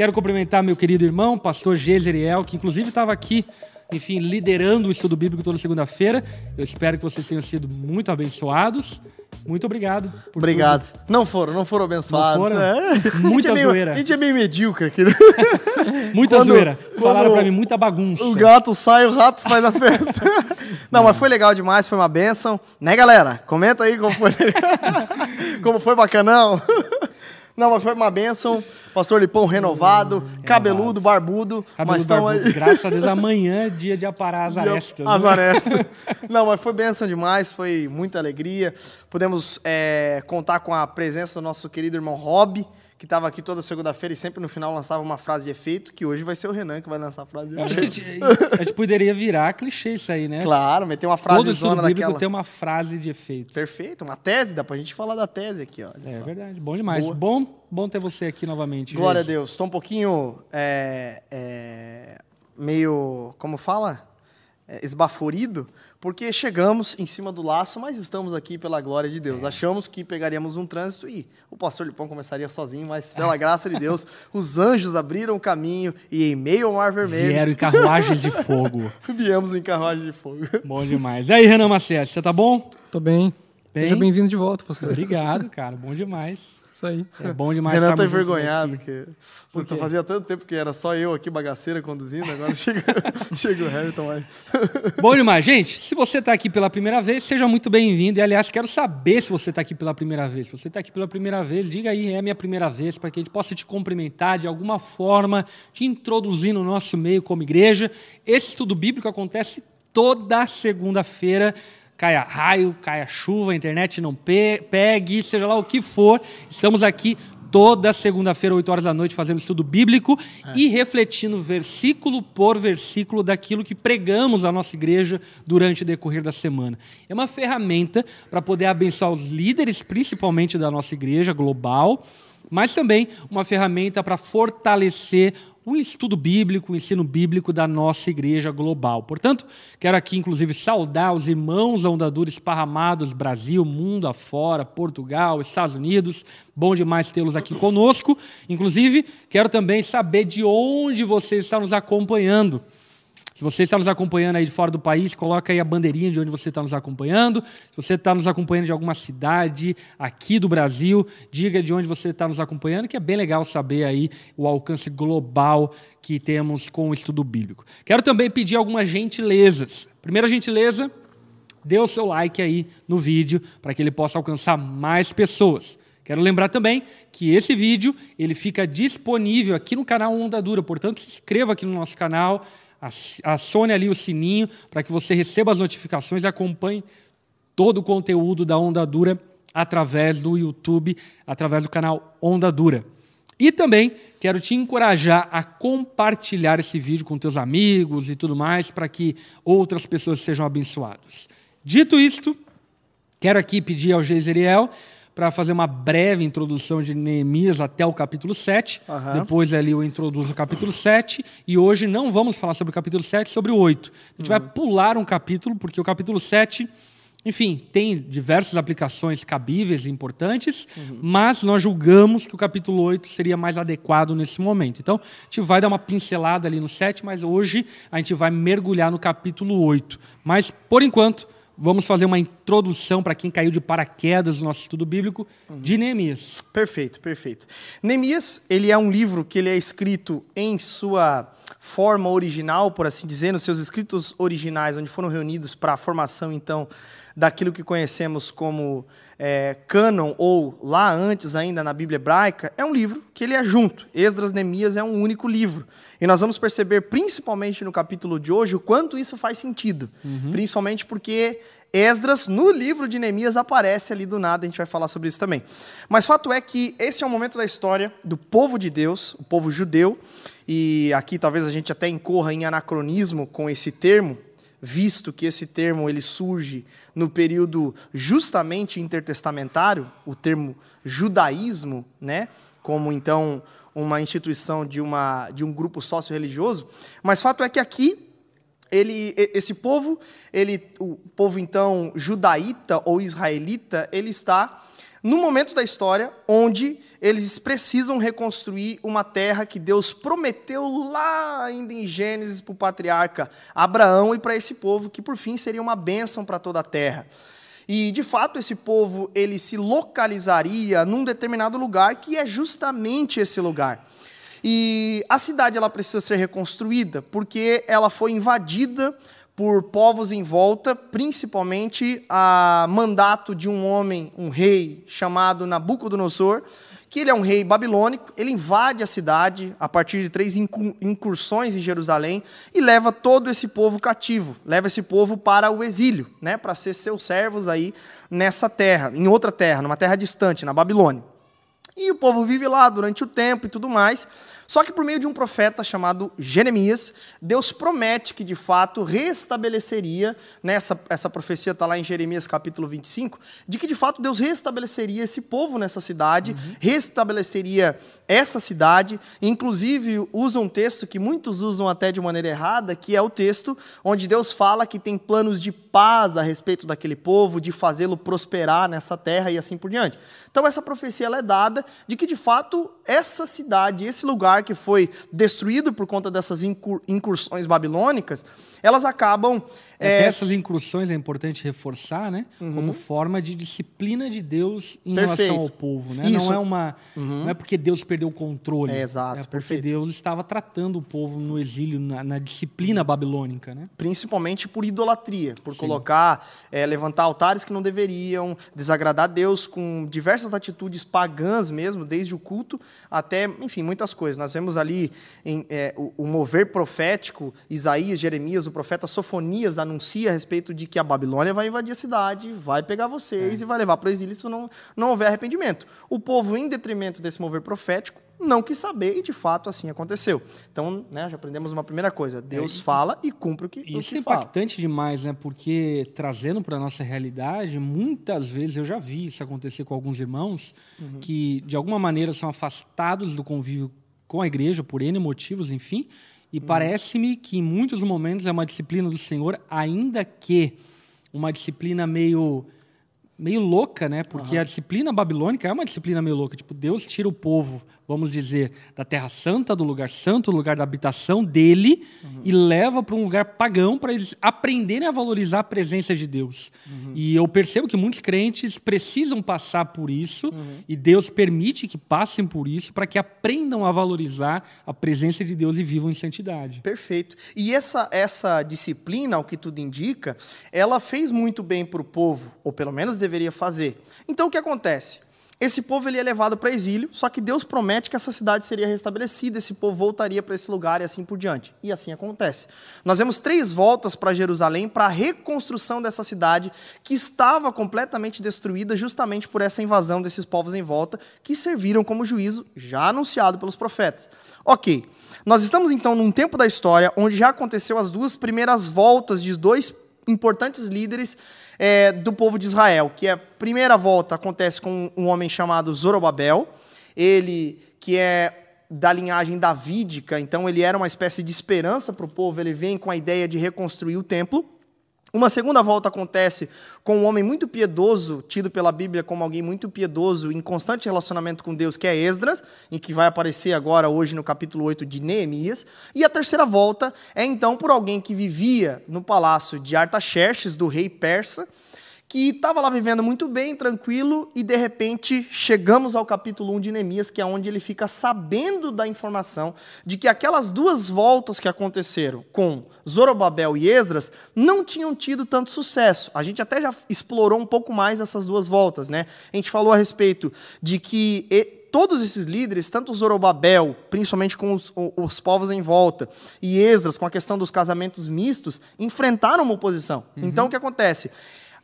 Quero cumprimentar meu querido irmão, pastor Gezeriel, que inclusive estava aqui, enfim, liderando o estudo bíblico toda segunda-feira. Eu espero que vocês tenham sido muito abençoados. Muito obrigado. Obrigado. Tudo. Não foram, não foram abençoados. Não foram? É. Muita a é zoeira. a gente é meio medíocre aqui. muita quando, zoeira. Falaram pra mim, muita bagunça. O gato sai, o rato faz a festa. não, mas foi legal demais, foi uma benção. Né, galera? Comenta aí como foi. como foi bacanão. Não, mas foi uma benção. Pastor Lipão renovado, hum, cabeludo, barbudo. Cabeludo, mas barbudo. Aí... Graças a Deus, amanhã é dia de aparar as arestas. As né? arestas. Não, mas foi benção demais, foi muita alegria. Pudemos é, contar com a presença do nosso querido irmão Rob, que estava aqui toda segunda-feira e sempre no final lançava uma frase de efeito, que hoje vai ser o Renan que vai lançar a frase de efeito. Acho que a gente, poderia virar clichê isso aí, né? Claro, meter uma frase Todo zona daquela. ter uma frase de efeito. Perfeito, uma tese, dá pra gente falar da tese aqui, ó. É só. verdade, bom demais. Boa. Bom, bom ter você aqui novamente. Glória a Deus. Estou um pouquinho é, é, meio, como fala? É, esbaforido, porque chegamos em cima do laço, mas estamos aqui pela glória de Deus. É. Achamos que pegaríamos um trânsito e o pastor Lipão começaria sozinho, mas pela graça de Deus, os anjos abriram o caminho e em meio ao mar vermelho... Vieram em carruagens de fogo. Viemos em carruagem de fogo. Bom demais. E aí, Renan Maciel, você tá bom? Tô bem. bem? Seja bem-vindo de volta, pastor. Obrigado, cara. Bom demais. Isso aí. É bom demais. Renan tá envergonhado, porque puta, fazia tanto tempo que era só eu aqui, bagaceira, conduzindo, agora chega, chega o Hamilton aí. Bom demais. Gente, se você está aqui pela primeira vez, seja muito bem-vindo. E, aliás, quero saber se você está aqui pela primeira vez. Se você está aqui pela primeira vez, diga aí, é a minha primeira vez, para que a gente possa te cumprimentar de alguma forma, te introduzir no nosso meio como igreja. Esse estudo bíblico acontece toda segunda-feira caia raio, caia chuva, a internet não pe pegue, seja lá o que for. Estamos aqui toda segunda-feira, 8 horas da noite, fazendo estudo bíblico é. e refletindo versículo por versículo daquilo que pregamos na nossa igreja durante o decorrer da semana. É uma ferramenta para poder abençoar os líderes, principalmente da nossa igreja global, mas também uma ferramenta para fortalecer o estudo bíblico, o ensino bíblico da nossa igreja global. Portanto, quero aqui, inclusive, saudar os irmãos da Ondadura esparramados, Brasil, mundo afora, Portugal, Estados Unidos. Bom demais tê-los aqui conosco. Inclusive, quero também saber de onde você está nos acompanhando. Se você está nos acompanhando aí de fora do país, coloca aí a bandeirinha de onde você está nos acompanhando. Se você está nos acompanhando de alguma cidade aqui do Brasil, diga de onde você está nos acompanhando, que é bem legal saber aí o alcance global que temos com o estudo bíblico. Quero também pedir algumas gentilezas. Primeira gentileza, dê o seu like aí no vídeo para que ele possa alcançar mais pessoas. Quero lembrar também que esse vídeo ele fica disponível aqui no canal Onda Dura, portanto se inscreva aqui no nosso canal, acione ali o sininho para que você receba as notificações e acompanhe todo o conteúdo da Onda Dura através do YouTube, através do canal Onda Dura. E também quero te encorajar a compartilhar esse vídeo com teus amigos e tudo mais para que outras pessoas sejam abençoadas. Dito isto, quero aqui pedir ao Geiseriel para fazer uma breve introdução de Neemias até o capítulo 7. Uhum. Depois ali eu introduzo o capítulo 7. E hoje não vamos falar sobre o capítulo 7, sobre o 8. A gente uhum. vai pular um capítulo, porque o capítulo 7, enfim, tem diversas aplicações cabíveis e importantes, uhum. mas nós julgamos que o capítulo 8 seria mais adequado nesse momento. Então, a gente vai dar uma pincelada ali no 7, mas hoje a gente vai mergulhar no capítulo 8. Mas, por enquanto vamos fazer uma introdução para quem caiu de paraquedas no nosso estudo bíblico de Neemias. Perfeito, perfeito. Neemias, ele é um livro que ele é escrito em sua forma original, por assim dizer, nos seus escritos originais, onde foram reunidos para a formação, então, daquilo que conhecemos como é, cânon, ou lá antes ainda na Bíblia hebraica, é um livro que ele é junto. Esdras, Neemias é um único livro. E nós vamos perceber, principalmente no capítulo de hoje, o quanto isso faz sentido. Uhum. Principalmente porque Esdras, no livro de Neemias, aparece ali do nada, a gente vai falar sobre isso também. Mas fato é que esse é um momento da história do povo de Deus, o povo judeu, e aqui talvez a gente até incorra em anacronismo com esse termo, visto que esse termo ele surge no período justamente intertestamentário, o termo judaísmo, né? Como então uma instituição de, uma, de um grupo sócio-religioso, mas fato é que aqui ele, esse povo, ele, o povo então judaíta ou israelita, ele está no momento da história onde eles precisam reconstruir uma terra que Deus prometeu lá ainda em Gênesis para o patriarca Abraão e para esse povo, que por fim seria uma bênção para toda a terra. E de fato esse povo ele se localizaria num determinado lugar que é justamente esse lugar. E a cidade ela precisa ser reconstruída porque ela foi invadida por povos em volta, principalmente a mandato de um homem, um rei chamado Nabucodonosor, que ele é um rei babilônico, ele invade a cidade a partir de três incursões em Jerusalém e leva todo esse povo cativo, leva esse povo para o exílio, né, para ser seus servos aí nessa terra, em outra terra, numa terra distante, na Babilônia. E o povo vive lá durante o tempo e tudo mais. Só que por meio de um profeta chamado Jeremias, Deus promete que de fato restabeleceria, nessa né, essa profecia está lá em Jeremias capítulo 25, de que de fato Deus restabeleceria esse povo nessa cidade, uhum. restabeleceria essa cidade, inclusive usa um texto que muitos usam até de maneira errada, que é o texto onde Deus fala que tem planos de paz a respeito daquele povo, de fazê-lo prosperar nessa terra e assim por diante. Então essa profecia é dada de que de fato essa cidade, esse lugar que foi destruído por conta dessas incursões babilônicas, elas acabam. É, é... essas incursões é importante reforçar, né? Uhum. Como forma de disciplina de Deus em perfeito. relação ao povo, né? Isso. Não é uma, uhum. não é porque Deus perdeu o controle. É, exato, é porque perfeito. Deus estava tratando o povo no exílio, na, na disciplina babilônica, né? Principalmente por idolatria, por Sim. colocar, é, levantar altares que não deveriam, desagradar Deus com diversas atitudes pagãs mesmo, desde o culto até, enfim, muitas coisas. Nós vemos ali em, é, o, o mover profético, Isaías, Jeremias, o profeta Sofonias anuncia a respeito de que a Babilônia vai invadir a cidade, vai pegar vocês é. e vai levar para o exílio se não, não houver arrependimento. O povo, em detrimento desse mover profético, não quis saber e de fato assim aconteceu. Então, né, já aprendemos uma primeira coisa: Deus é, fala e cumpre o que, isso o que é impactante fala. demais, né? Porque trazendo para a nossa realidade, muitas vezes eu já vi isso acontecer com alguns irmãos uhum. que de alguma maneira são afastados do convívio com a igreja por N motivos, enfim, e hum. parece-me que em muitos momentos é uma disciplina do Senhor, ainda que uma disciplina meio meio louca, né? Porque uhum. a disciplina babilônica é uma disciplina meio louca. Tipo, Deus tira o povo vamos dizer, da Terra Santa, do lugar santo, do lugar da habitação dele, uhum. e leva para um lugar pagão para eles aprenderem a valorizar a presença de Deus. Uhum. E eu percebo que muitos crentes precisam passar por isso, uhum. e Deus permite que passem por isso para que aprendam a valorizar a presença de Deus e vivam em santidade. Perfeito. E essa, essa disciplina, o que tudo indica, ela fez muito bem para o povo, ou pelo menos deveria fazer. Então o que acontece? Esse povo ele é levado para exílio, só que Deus promete que essa cidade seria restabelecida, esse povo voltaria para esse lugar e assim por diante. E assim acontece. Nós vemos três voltas para Jerusalém para a reconstrução dessa cidade que estava completamente destruída justamente por essa invasão desses povos em volta, que serviram como juízo já anunciado pelos profetas. Ok, nós estamos então num tempo da história onde já aconteceu as duas primeiras voltas de dois importantes líderes é, do povo de Israel, que a primeira volta acontece com um homem chamado Zorobabel, ele que é da linhagem davídica, então ele era uma espécie de esperança para o povo, ele vem com a ideia de reconstruir o templo. Uma segunda volta acontece com um homem muito piedoso, tido pela Bíblia como alguém muito piedoso, em constante relacionamento com Deus, que é Esdras, em que vai aparecer agora hoje no capítulo 8 de Neemias. E a terceira volta é então por alguém que vivia no palácio de Artaxerxes, do rei persa, que estava lá vivendo muito bem, tranquilo, e de repente chegamos ao capítulo 1 de Neemias, que é onde ele fica sabendo da informação de que aquelas duas voltas que aconteceram com Zorobabel e Esdras não tinham tido tanto sucesso. A gente até já explorou um pouco mais essas duas voltas, né? A gente falou a respeito de que todos esses líderes, tanto Zorobabel, principalmente com os, os, povos em volta, e Esdras, com a questão dos casamentos mistos, enfrentaram uma oposição. Uhum. Então, o que acontece?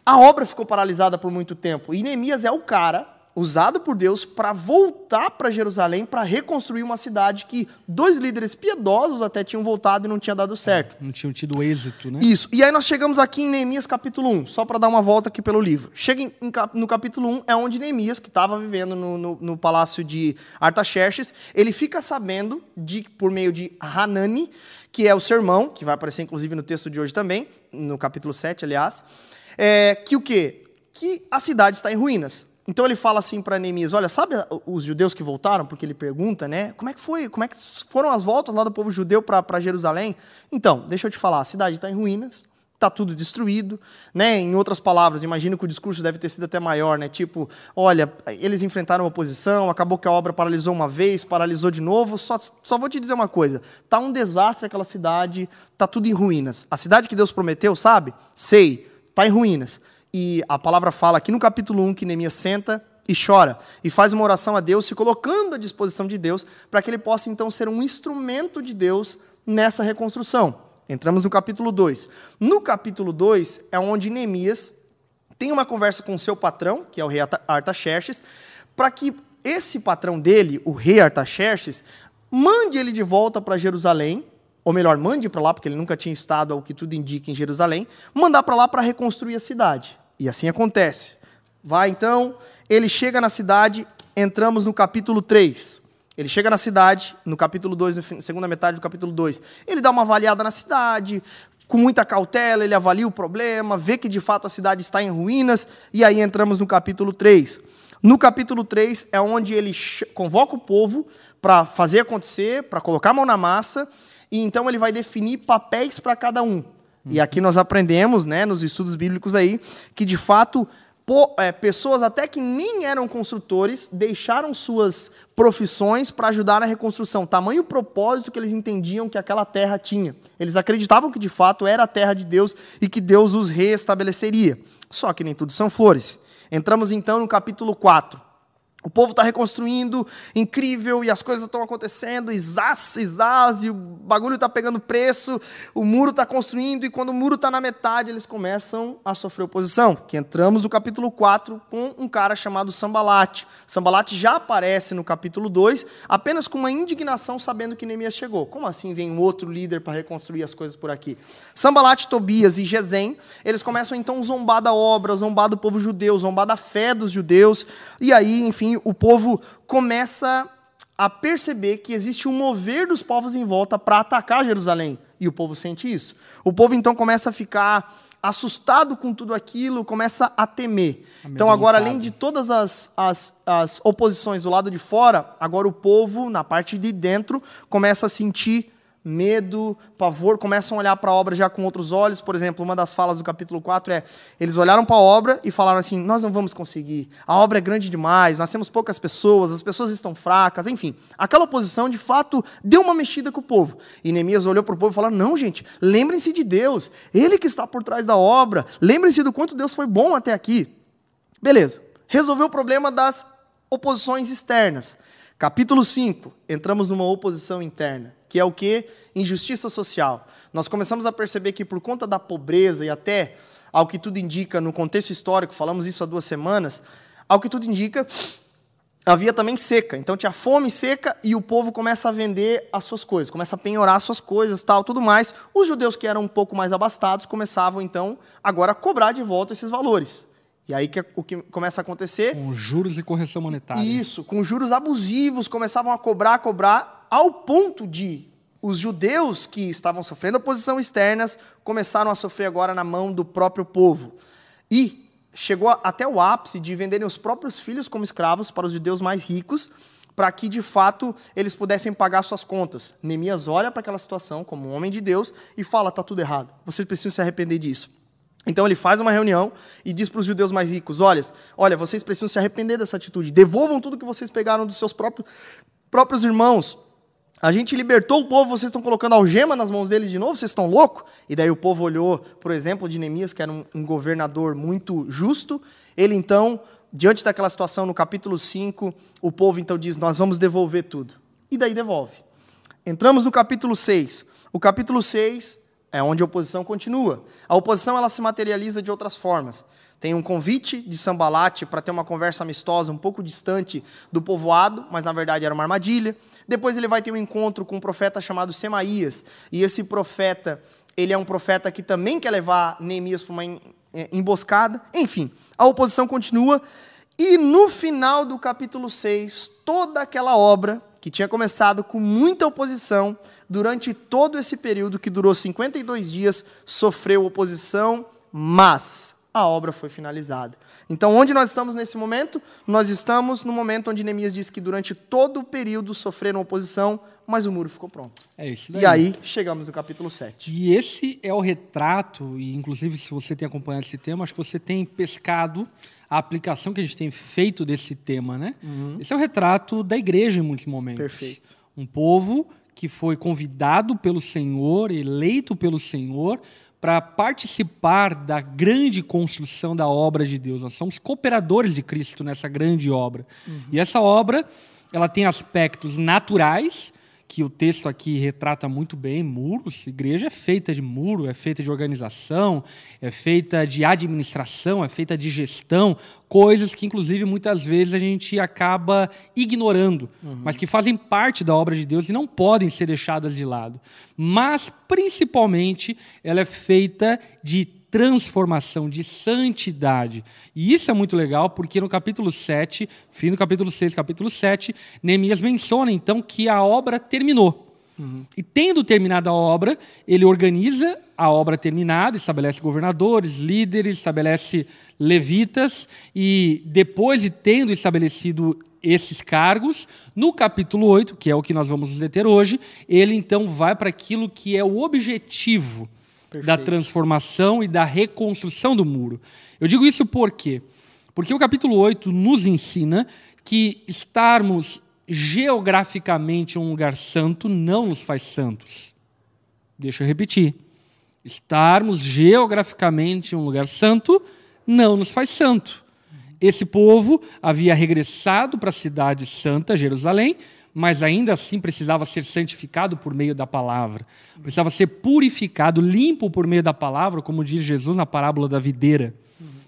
A obra ficou paralisada por muito tempo. E Neemias é o cara usado por Deus para voltar para Jerusalém para reconstruir uma cidade que dois líderes piedosos até tinham voltado e não tinha dado certo. Não tinham tido êxito, né? Isso. E aí nós chegamos aqui em Neemias capítulo 1, só para dar uma volta aqui pelo livro. Chega em, no capítulo 1, é onde Neemias, que estava vivendo no, no, no, palácio de Artaxerxes, ele fica sabendo, de, por meio de Hanani, que é o seu irmão, que vai aparecer inclusive no texto de hoje também, no capítulo 7, aliás, é, que o quê? Que a cidade está em ruínas. Então ele fala assim para Neemias: Olha, sabe os judeus que voltaram? Porque ele pergunta, né? Como é que foi? Como é que foram as voltas lá do povo judeu para Jerusalém? Então, deixa eu te falar: a cidade está em ruínas, está tudo destruído, né? Em outras palavras, imagino que o discurso deve ter sido até maior, né? Tipo, olha, eles enfrentaram oposição, acabou que a obra paralisou uma vez, paralisou de novo. Só, só vou te dizer uma coisa: tá um desastre aquela cidade, tá tudo em ruínas. A cidade que Deus prometeu, sabe? Sei, tá em ruínas. E a palavra fala aqui no capítulo 1 que Neemias senta e chora e faz uma oração a Deus, se colocando à disposição de Deus, para que ele possa então ser um instrumento de Deus nessa reconstrução. Entramos no capítulo 2. No capítulo 2 é onde Neemias tem uma conversa com seu patrão, que é o rei Artaxerxes, para que esse patrão dele, o rei Artaxerxes, mande ele de volta para Jerusalém ou melhor, mande para lá, porque ele nunca tinha estado, ao que tudo indica, em Jerusalém, mandar para lá para reconstruir a cidade. E assim acontece. Vai então, ele chega na cidade, entramos no capítulo 3. Ele chega na cidade, no capítulo 2, na segunda metade do capítulo 2. Ele dá uma avaliada na cidade, com muita cautela, ele avalia o problema, vê que de fato a cidade está em ruínas, e aí entramos no capítulo 3. No capítulo 3 é onde ele convoca o povo para fazer acontecer, para colocar a mão na massa, e então ele vai definir papéis para cada um. Uhum. E aqui nós aprendemos, né, nos estudos bíblicos aí, que de fato po, é, pessoas até que nem eram construtores deixaram suas profissões para ajudar na reconstrução. Tamanho propósito que eles entendiam que aquela terra tinha. Eles acreditavam que de fato era a terra de Deus e que Deus os reestabeleceria. Só que nem tudo são flores. Entramos então no capítulo 4. O povo está reconstruindo, incrível, e as coisas estão acontecendo, isás, isás, e o bagulho está pegando preço, o muro está construindo, e quando o muro está na metade, eles começam a sofrer oposição. Que entramos no capítulo 4 com um cara chamado Sambalate. Sambalate já aparece no capítulo 2, apenas com uma indignação sabendo que Neemias chegou. Como assim vem um outro líder para reconstruir as coisas por aqui? Sambalate, Tobias e Gesem, eles começam então a zombar da obra, zombar do povo judeu, zombar da fé dos judeus, e aí, enfim, o povo começa a perceber que existe um mover dos povos em volta para atacar Jerusalém. E o povo sente isso. O povo então começa a ficar assustado com tudo aquilo, começa a temer. Então, agora, além de todas as, as, as oposições do lado de fora, agora o povo, na parte de dentro, começa a sentir medo, pavor, começam a olhar para a obra já com outros olhos. Por exemplo, uma das falas do capítulo 4 é: eles olharam para a obra e falaram assim: nós não vamos conseguir, a obra é grande demais, nós temos poucas pessoas, as pessoas estão fracas, enfim. Aquela oposição, de fato, deu uma mexida com o povo. E Neemias olhou para o povo e falou: não, gente, lembrem-se de Deus, Ele que está por trás da obra, lembrem-se do quanto Deus foi bom até aqui. Beleza, resolveu o problema das oposições externas. Capítulo 5, entramos numa oposição interna que é o que? Injustiça social. Nós começamos a perceber que por conta da pobreza e até ao que tudo indica no contexto histórico, falamos isso há duas semanas, ao que tudo indica, havia também seca. Então tinha fome, seca e o povo começa a vender as suas coisas, começa a penhorar as suas coisas, tal, tudo mais. Os judeus que eram um pouco mais abastados começavam então agora a cobrar de volta esses valores. E aí que, o que começa a acontecer? Com juros e correção monetária. Isso, com juros abusivos, começavam a cobrar, cobrar, ao ponto de os judeus que estavam sofrendo oposição externas começaram a sofrer agora na mão do próprio povo. E chegou até o ápice de venderem os próprios filhos como escravos para os judeus mais ricos, para que de fato eles pudessem pagar suas contas. Neemias olha para aquela situação como um homem de Deus e fala: está tudo errado, vocês precisam se arrepender disso. Então ele faz uma reunião e diz para os judeus mais ricos: olha, olha, vocês precisam se arrepender dessa atitude, devolvam tudo que vocês pegaram dos seus próprios, próprios irmãos, a gente libertou o povo, vocês estão colocando algema nas mãos dele de novo? Vocês estão loucos? E daí o povo olhou, por exemplo, de Neemias, que era um, um governador muito justo. Ele então, diante daquela situação, no capítulo 5, o povo então diz: Nós vamos devolver tudo. E daí devolve. Entramos no capítulo 6. O capítulo 6 é onde a oposição continua. A oposição ela se materializa de outras formas. Tem um convite de Sambalate para ter uma conversa amistosa um pouco distante do povoado, mas na verdade era uma armadilha. Depois ele vai ter um encontro com um profeta chamado Semaías. E esse profeta, ele é um profeta que também quer levar Neemias para uma é, emboscada. Enfim, a oposição continua. E no final do capítulo 6, toda aquela obra que tinha começado com muita oposição, durante todo esse período que durou 52 dias, sofreu oposição, mas a obra foi finalizada. Então, onde nós estamos nesse momento? Nós estamos no momento onde Neemias diz que durante todo o período sofreram oposição, mas o muro ficou pronto. É isso daí. E aí chegamos no capítulo 7. E esse é o retrato, e inclusive se você tem acompanhado esse tema, acho que você tem pescado a aplicação que a gente tem feito desse tema, né? Uhum. Esse é o retrato da igreja em muitos momentos. Perfeito. Um povo que foi convidado pelo Senhor, eleito pelo Senhor, para participar da grande construção da obra de Deus. Nós somos cooperadores de Cristo nessa grande obra. Uhum. E essa obra, ela tem aspectos naturais, que o texto aqui retrata muito bem, muros. Igreja é feita de muro, é feita de organização, é feita de administração, é feita de gestão, coisas que, inclusive, muitas vezes a gente acaba ignorando, uhum. mas que fazem parte da obra de Deus e não podem ser deixadas de lado. Mas, principalmente, ela é feita de transformação, de santidade. E isso é muito legal, porque no capítulo 7, fim do capítulo 6, capítulo 7, Neemias menciona então que a obra terminou. Uhum. E tendo terminado a obra, ele organiza a obra terminada, estabelece governadores, líderes, estabelece levitas, e depois de tendo estabelecido esses cargos, no capítulo 8, que é o que nós vamos nos deter hoje, ele então vai para aquilo que é o objetivo Perfeito. da transformação e da reconstrução do muro. Eu digo isso por quê? Porque o capítulo 8 nos ensina que estarmos geograficamente em um lugar santo não nos faz santos. Deixa eu repetir. Estarmos geograficamente em um lugar santo não nos faz santo. Esse povo havia regressado para a cidade santa, Jerusalém, mas ainda assim precisava ser santificado por meio da palavra. Precisava ser purificado, limpo por meio da palavra, como diz Jesus na parábola da videira.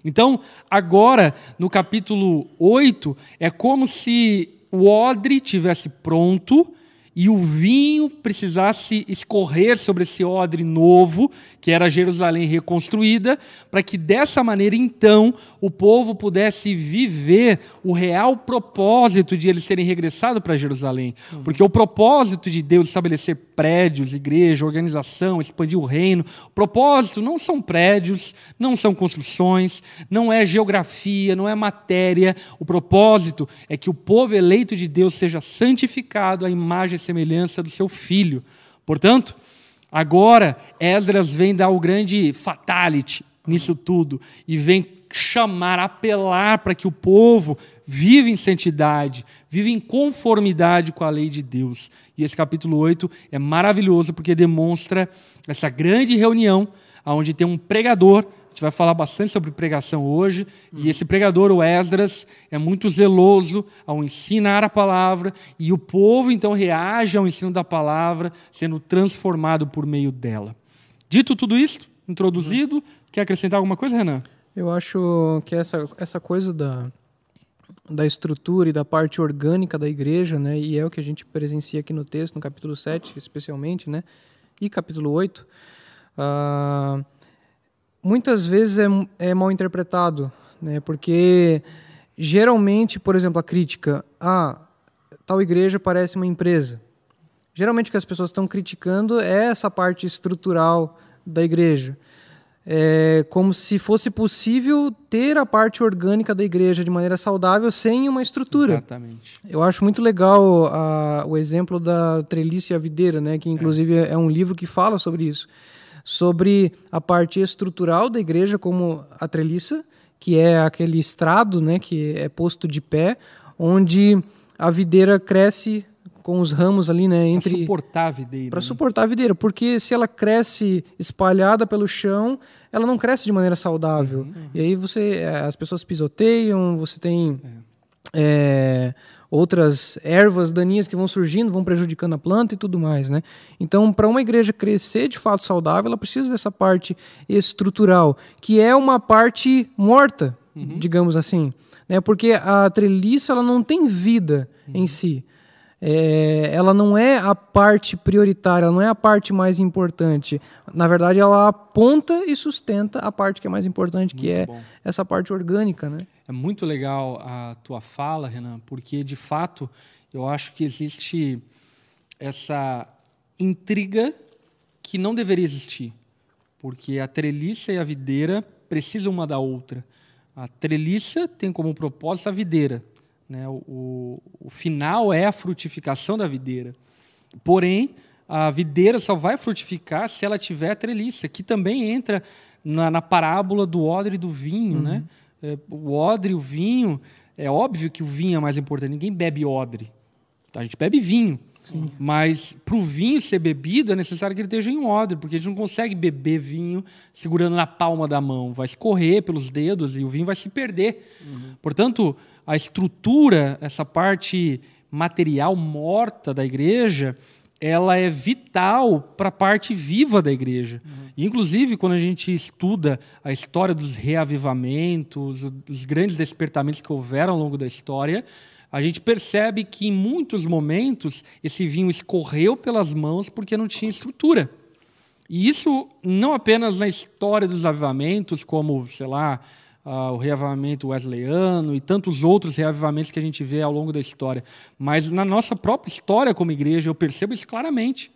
Então, agora, no capítulo 8, é como se o odre tivesse pronto e o vinho precisasse escorrer sobre esse odre novo, que era Jerusalém reconstruída, para que dessa maneira então o povo pudesse viver o real propósito de eles serem regressados para Jerusalém. Uhum. Porque o propósito de Deus estabelecer prédios, igreja, organização, expandir o reino, o propósito não são prédios, não são construções, não é geografia, não é matéria. O propósito é que o povo eleito de Deus seja santificado à imagem e semelhança do seu filho. Portanto, agora Esdras vem dar o grande fatality nisso tudo e vem chamar, apelar para que o povo viva em santidade, viva em conformidade com a lei de Deus. E esse capítulo 8 é maravilhoso porque demonstra essa grande reunião onde tem um pregador gente vai falar bastante sobre pregação hoje. Uhum. E esse pregador, o Esdras, é muito zeloso ao ensinar a palavra. E o povo, então, reage ao ensino da palavra, sendo transformado por meio dela. Dito tudo isso, introduzido, uhum. quer acrescentar alguma coisa, Renan? Eu acho que essa, essa coisa da, da estrutura e da parte orgânica da igreja, né, e é o que a gente presencia aqui no texto, no capítulo 7, especialmente, né, e capítulo 8, uh, muitas vezes é, é mal interpretado, né? Porque geralmente, por exemplo, a crítica, ah, tal igreja parece uma empresa. Geralmente o que as pessoas estão criticando é essa parte estrutural da igreja. É como se fosse possível ter a parte orgânica da igreja de maneira saudável sem uma estrutura. Exatamente. Eu acho muito legal a, o exemplo da treliça e a videira, né? que inclusive é. é um livro que fala sobre isso sobre a parte estrutural da igreja, como a treliça, que é aquele estrado né, que é posto de pé, onde a videira cresce com os ramos ali, né, entre para suportar a videira. Para né? suportar a videira, porque se ela cresce espalhada pelo chão, ela não cresce de maneira saudável. Uhum, uhum. E aí você, eh, as pessoas pisoteiam, você tem é. É, outras ervas daninhas que vão surgindo, vão prejudicando a planta e tudo mais, né? Então, para uma igreja crescer de fato saudável, ela precisa dessa parte estrutural, que é uma parte morta, uhum. digamos assim, né? Porque a treliça ela não tem vida uhum. em si. É, ela não é a parte prioritária, ela não é a parte mais importante. Na verdade, ela aponta e sustenta a parte que é mais importante, Muito que é bom. essa parte orgânica, né? É muito legal a tua fala, Renan, porque de fato eu acho que existe essa intriga que não deveria existir, porque a treliça e a videira precisam uma da outra. A treliça tem como propósito a videira. Né? O, o, o final é a frutificação da videira. Porém, a videira só vai frutificar se ela tiver a treliça, que também entra na, na parábola do odre e do vinho. Uhum. Né? É, o odre o vinho, é óbvio que o vinho é mais importante. Ninguém bebe odre. A gente bebe vinho. Sim. Mas para o vinho ser bebido é necessário que ele esteja em odre, porque a gente não consegue beber vinho segurando na palma da mão. Vai escorrer pelos dedos e o vinho vai se perder. Uhum. Portanto, a estrutura, essa parte material morta da igreja, ela é vital para a parte viva da igreja. Uhum. Inclusive, quando a gente estuda a história dos reavivamentos, os grandes despertamentos que houveram ao longo da história, a gente percebe que em muitos momentos esse vinho escorreu pelas mãos porque não tinha estrutura. E isso não apenas na história dos avivamentos, como, sei lá, uh, o reavivamento wesleyano e tantos outros reavivamentos que a gente vê ao longo da história, mas na nossa própria história como igreja eu percebo isso claramente.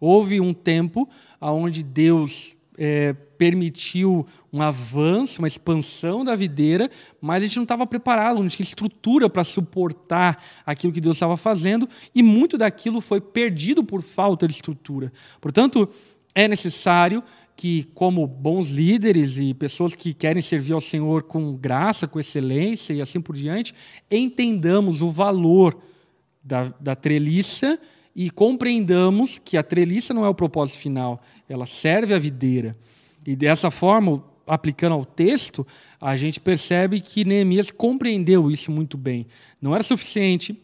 Houve um tempo onde Deus é, permitiu um avanço, uma expansão da videira, mas a gente não estava preparado, não tinha estrutura para suportar aquilo que Deus estava fazendo, e muito daquilo foi perdido por falta de estrutura. Portanto, é necessário que, como bons líderes e pessoas que querem servir ao Senhor com graça, com excelência e assim por diante, entendamos o valor da, da treliça e compreendamos que a treliça não é o propósito final, ela serve a videira. E dessa forma, aplicando ao texto, a gente percebe que Neemias compreendeu isso muito bem. Não era suficiente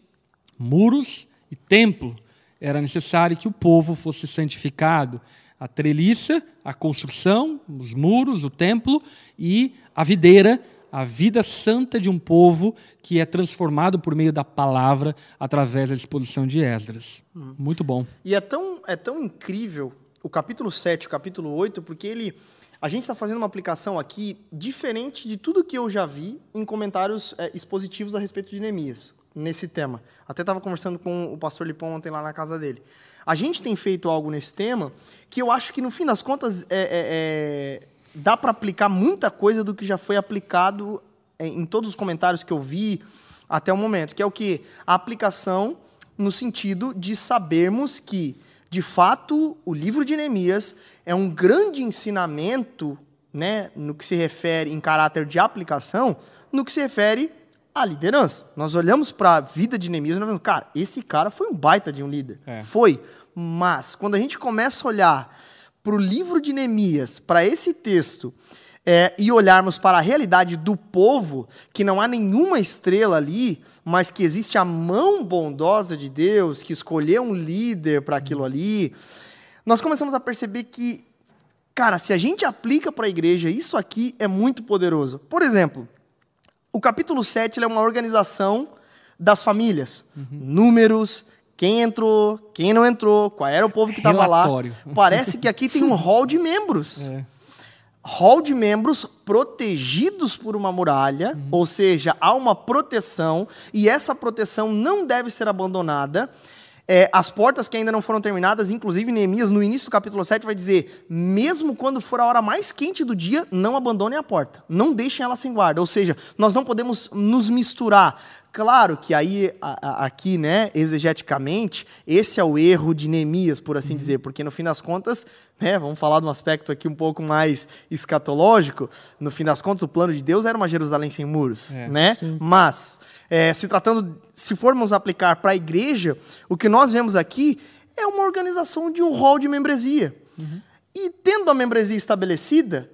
muros e templo, era necessário que o povo fosse santificado. A treliça, a construção, os muros, o templo e a videira, a vida santa de um povo que é transformado por meio da palavra através da exposição de Esdras. Hum. Muito bom. E é tão, é tão incrível o capítulo 7 o capítulo 8, porque ele. A gente está fazendo uma aplicação aqui diferente de tudo que eu já vi em comentários é, expositivos a respeito de Neemias, nesse tema. Até estava conversando com o pastor Lipão ontem lá na casa dele. A gente tem feito algo nesse tema que eu acho que, no fim das contas, é, é, é dá para aplicar muita coisa do que já foi aplicado é, em todos os comentários que eu vi até o momento, que é o que? A aplicação no sentido de sabermos que, de fato, o livro de Neemias é um grande ensinamento né, no que se refere em caráter de aplicação, no que se refere à liderança. Nós olhamos para a vida de Neemias e nós vemos, cara, esse cara foi um baita de um líder. É. Foi. Mas, quando a gente começa a olhar para o livro de Neemias, para esse texto, é, e olharmos para a realidade do povo, que não há nenhuma estrela ali, mas que existe a mão bondosa de Deus, que escolheu um líder para aquilo ali, nós começamos a perceber que, cara, se a gente aplica para a igreja, isso aqui é muito poderoso. Por exemplo, o capítulo 7 é uma organização das famílias. Uhum. Números, quem entrou, quem não entrou, qual era o povo que estava lá. Parece que aqui tem um hall de membros. É. Hall de membros protegidos por uma muralha, uhum. ou seja, há uma proteção, e essa proteção não deve ser abandonada. É, as portas que ainda não foram terminadas, inclusive Neemias, no início do capítulo 7, vai dizer: mesmo quando for a hora mais quente do dia, não abandonem a porta, não deixem ela sem guarda. Ou seja, nós não podemos nos misturar Claro que aí, a, a, aqui, né, exegeticamente, esse é o erro de Neemias, por assim uhum. dizer, porque no fim das contas, né, vamos falar de um aspecto aqui um pouco mais escatológico, no fim das contas, o plano de Deus era uma Jerusalém sem muros, é, né? Sim. Mas, é, se tratando, se formos aplicar para a igreja, o que nós vemos aqui é uma organização de um rol de membresia. Uhum. E tendo a membresia estabelecida,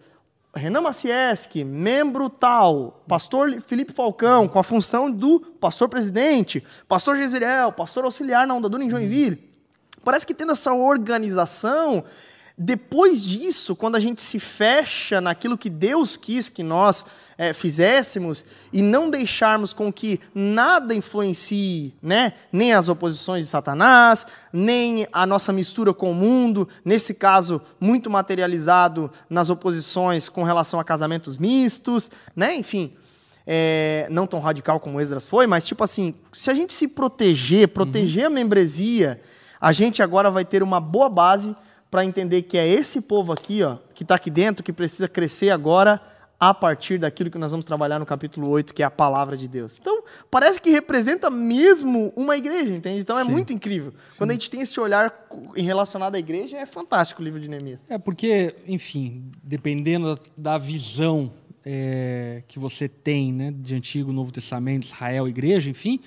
Renan Macieski, membro tal, pastor Felipe Falcão, com a função do pastor presidente, pastor Gesiriel, pastor auxiliar na Onda Dura em Joinville. Parece que tendo essa organização, depois disso, quando a gente se fecha naquilo que Deus quis que nós é, fizéssemos e não deixarmos com que nada influencie, né, nem as oposições de Satanás, nem a nossa mistura com o mundo, nesse caso muito materializado nas oposições com relação a casamentos mistos, né, enfim, é, não tão radical como Esdras foi, mas tipo assim, se a gente se proteger, proteger uhum. a membresia, a gente agora vai ter uma boa base para entender que é esse povo aqui, ó, que está aqui dentro, que precisa crescer agora a partir daquilo que nós vamos trabalhar no capítulo 8, que é a palavra de Deus. Então, parece que representa mesmo uma igreja, entende? Então é Sim. muito incrível. Quando a gente tem esse olhar em relacionado à igreja, é fantástico o livro de Neemias. É porque, enfim, dependendo da- visão é, que você tem né, de Antigo e Novo Testamento, Israel, Igreja, enfim,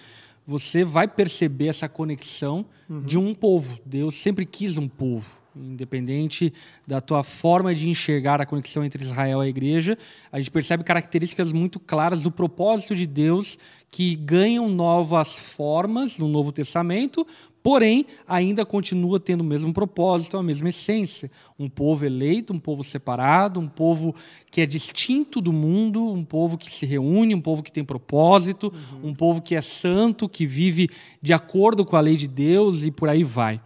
você vai perceber essa conexão de um povo. Deus sempre quis um povo. Independente da tua forma de enxergar a conexão entre Israel e a igreja, a gente percebe características muito claras do propósito de Deus que ganham novas formas no Novo Testamento, porém ainda continua tendo o mesmo propósito, a mesma essência. Um povo eleito, um povo separado, um povo que é distinto do mundo, um povo que se reúne, um povo que tem propósito, um povo que é santo, que vive de acordo com a lei de Deus e por aí vai.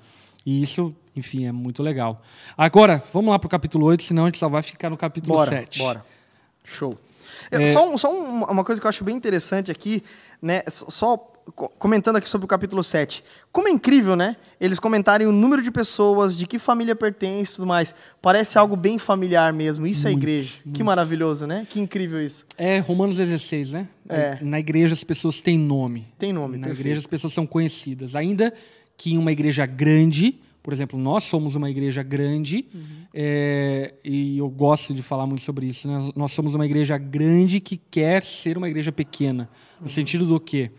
E isso, enfim, é muito legal. Agora, vamos lá para o capítulo 8, senão a gente só vai ficar no capítulo Bora, 7. bora. Show. Eu- Só, só um- uma coisa que eu acho bem interessante aqui, né? Só só co- comentando aqui sobre o capítulo 7. Como é incrível, né? Eles comentarem o número de pessoas, de que família pertence e tudo mais. Parece algo bem familiar mesmo. Isso é igreja. Que maravilhoso, né? Que incrível isso. É Romanos 16, né? É. Na igreja as pessoas têm nome. Tem nome, Na perfeito. igreja as pessoas são conhecidas. Ainda que em uma igreja grande, por exemplo, nós somos uma igreja grande, Uhum. é, e eu gosto de falar muito sobre isso. né? Nós somos uma igreja grande que quer ser uma igreja pequena. No Uhum. sentido do quê?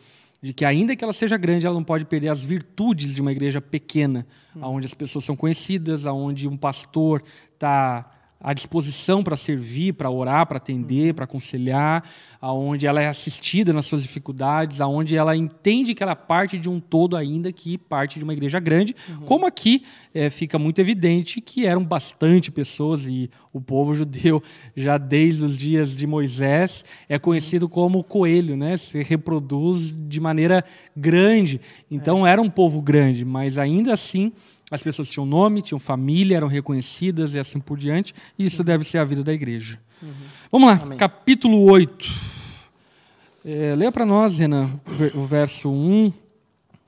De que ainda que ela seja grande, ela não pode perder as virtudes de uma igreja pequena, Uhum. onde as pessoas são conhecidas, onde um pastor está à disposição para servir, para orar, para atender, para aconselhar, aonde ela é assistida nas suas dificuldades, aonde ela entende que ela é parte de um todo ainda que parte de uma igreja grande, como aqui eh, fica muito evidente que eram bastante pessoas e o povo judeu já desde os dias de Moisés é conhecido como coelho, né? Se reproduz de maneira grande. Então era um povo grande, mas ainda assim as pessoas tinham nome, tinham família, eram reconhecidas e assim por diante. E isso deve ser a vida da igreja. Vamos lá, Amém. capítulo 8. É, leia para nós, Renan, o verso 1.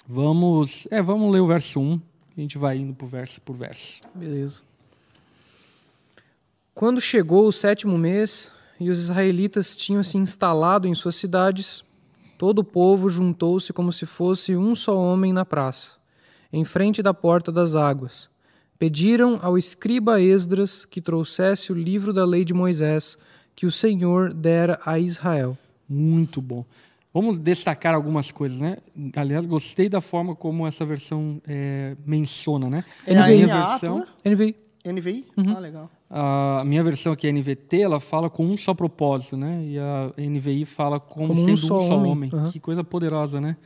Vamos, é, vamos ler o verso 1. A gente vai indo por verso por verso. Beleza. Quando chegou o sétimo mês e os israelitas tinham se instalado em suas cidades, todo o povo juntou-se como se fosse um só homem na praça, em frente da porta das águas. Pediram ao escriba Esdras que trouxesse o livro da lei de Moisés, que o Senhor dera a Israel. Muito bom. Vamos destacar algumas coisas, né? Aliás, gostei da forma como essa versão é, menciona, né? É a A minha versão, tua? NVI. NVI? Ah, legal. a minha versão aqui, a NVT, ela fala com um só propósito, né? E a NVI fala como, Como um sendo um só só, homem. homem. Aham. Que coisa poderosa, né?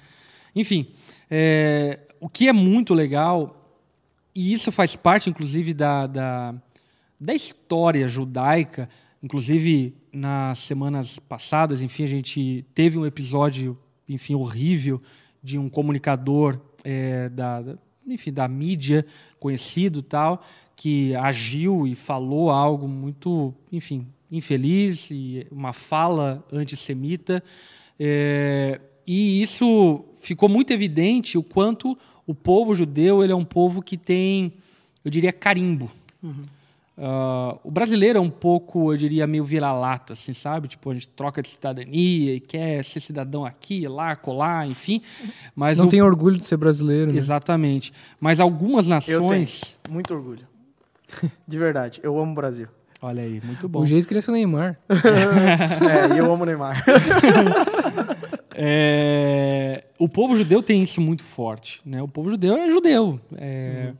Enfim, é, o que é muito legal, e isso faz parte, inclusive, da, da, da história judaica, inclusive nas semanas passadas, enfim, a gente teve um episódio, enfim, horrível de um comunicador é, da, enfim, da mídia conhecido tal, que agiu e falou algo muito, enfim, infeliz e uma fala antissemita. É, e isso ficou muito evidente o quanto o povo judeu ele é um povo que tem, eu diria, carimbo. Ah, o brasileiro é um pouco, eu diria, meio vira-lata, assim, sabe? Tipo, a gente troca de cidadania e quer ser cidadão aqui, lá, colar, enfim. Mas Não o- tem orgulho de ser brasileiro. Né? Exatamente. Mas algumas Eu tenho. nações. Muito orgulho. De verdade. Eu amo o Brasil. Olha aí, muito bom. O jeito o Neymar. é, e eu amo o Neymar. É, o povo judeu tem isso muito forte. Né? O povo judeu é judeu. É,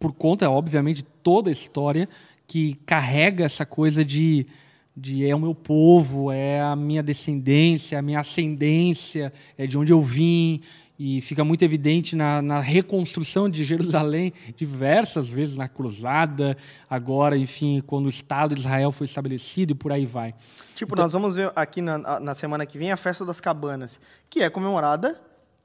Por conta, obviamente, de toda a história que carrega essa coisa de, de é o meu povo, é a minha descendência, a minha ascendência, é de onde eu vim. E fica muito evidente na, na reconstrução de Jerusalém diversas vezes, na cruzada, agora, enfim, quando o Estado de Israel foi estabelecido e por aí vai. Tipo, nós vamos ver aqui na, na semana que vem a festa das cabanas, que é comemorada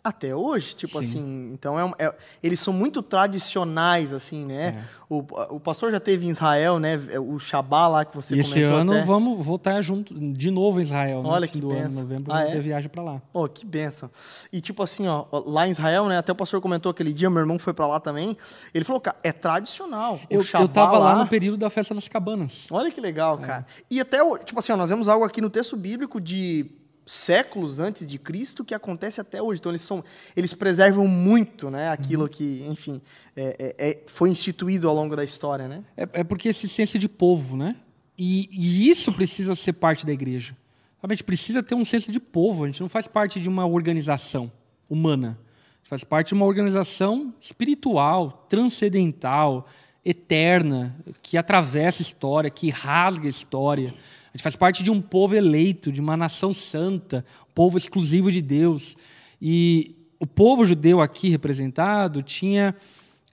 Até hoje, tipo Sim. assim, então é, é- eles são muito tradicionais, assim, né? É. O, o pastor já teve em Israel, né? O Shabá lá que você E esse comentou ano até. vamos voltar junto de novo em Israel. né? Olha No que do ano, benção. novembro, Ah, é? viagem para lá. Oh, que benção. E tipo assim, ó, lá em Israel, né? Até o pastor comentou aquele dia, meu irmão foi pra lá também. Ele falou, cara, é tradicional. O Eu, eu tava lá no período da festa das cabanas. Olha que legal, cara. E até, tipo assim, ó, nós vemos algo aqui no texto bíblico de séculos antes de Cristo que acontece até hoje. Então eles são, eles preservam muito, né, aquilo que, enfim, é- é- é- foi instituído ao longo da história, né? É, é porque esse senso de povo, né? E, e isso precisa ser parte da igreja. Sabe, A gente precisa ter um senso de povo. A gente não faz parte de uma organização humana. A gente faz parte de uma organização espiritual, transcendental, eterna, que atravessa a história, que rasga a história. Gente faz parte de um povo eleito, de uma nação santa, povo exclusivo de Deus. E o povo judeu aqui representado tinha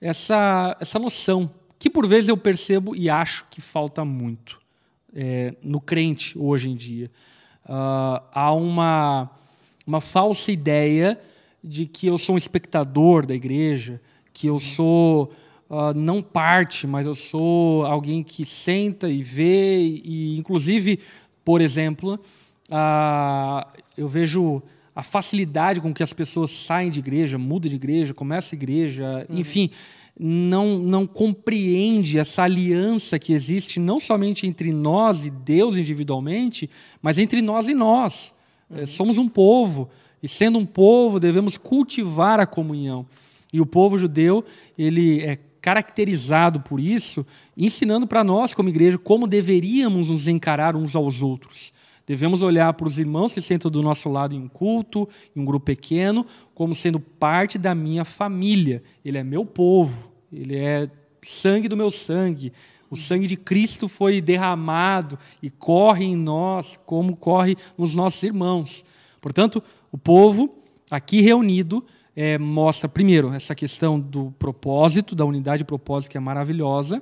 essa, essa noção, que por vezes eu percebo e acho que falta muito é, no crente hoje em dia. Ah, há uma, uma falsa ideia de que eu sou um espectador da igreja, que eu sou ah, não parte, mas eu sou alguém que senta e vê, e inclusive, por exemplo, ah, eu vejo a facilidade com que as pessoas saem de igreja, mudam de igreja, começam a igreja, enfim, não, não compreende essa aliança que existe não somente entre nós e Deus individualmente, mas entre nós e nós. Eh, somos um povo, e sendo um povo, devemos cultivar a comunhão. E o povo judeu, ele é caracterizado por isso, ensinando para nós, como igreja, como deveríamos nos encarar uns aos outros. Devemos olhar para os irmãos que sentam do nosso lado em um culto, em um grupo pequeno, como sendo parte da minha família. Ele é meu povo, ele é sangue do meu sangue. O sangue de Cristo foi derramado e corre em nós, como corre nos nossos irmãos. Portanto, o povo aqui reunido eh, mostra, primeiro, essa questão do propósito, da unidade de propósito, que é maravilhosa.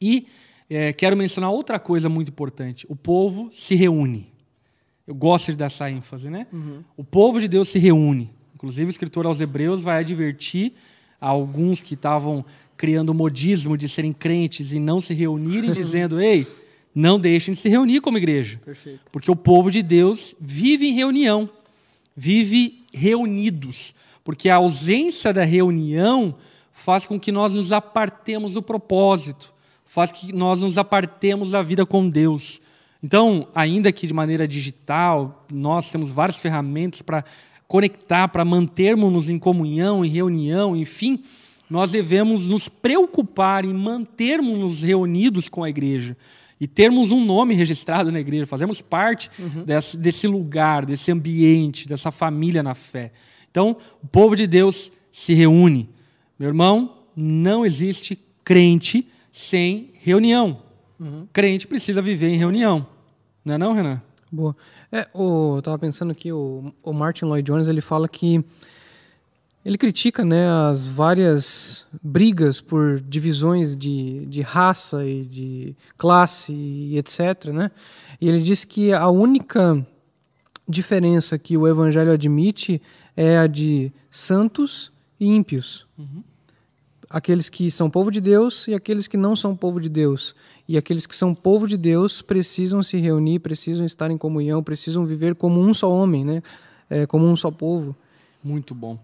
E eh, quero mencionar outra coisa muito importante: o povo se reúne. Eu gosto de dar essa ênfase, né? O povo de Deus se reúne. Inclusive, o escritor aos Hebreus vai advertir a alguns que estavam criando o modismo de serem crentes e não se reunirem, dizendo: ei, não deixem de se reunir como igreja. Perfeito. Porque o povo de Deus vive em reunião, vive reunidos. Porque a ausência da reunião faz com que nós nos apartemos do propósito, faz que nós nos apartemos da vida com Deus. Então, ainda que de maneira digital, nós temos várias ferramentas para conectar, para mantermos-nos em comunhão, em reunião, enfim, nós devemos nos preocupar em mantermos-nos reunidos com a igreja e termos um nome registrado na igreja, fazemos parte desse, desse lugar, desse ambiente, dessa família na fé. Então, o povo de Deus se reúne. Meu irmão, não existe crente sem reunião. Crente precisa viver em reunião. Não é não, Renan? Boa. É, o, eu tava pensando que o, o Martin Lloyd Jones ele fala que ele critica né, as várias brigas por divisões de, de raça e de classe e etc. Né? E ele diz que a única diferença que o evangelho admite é a de santos e ímpios. Aqueles que são povo de Deus e aqueles que não são povo de Deus. E aqueles que são povo de Deus precisam se reunir, precisam estar em comunhão, precisam viver como um só homem, né? É, como um só povo. Muito bom.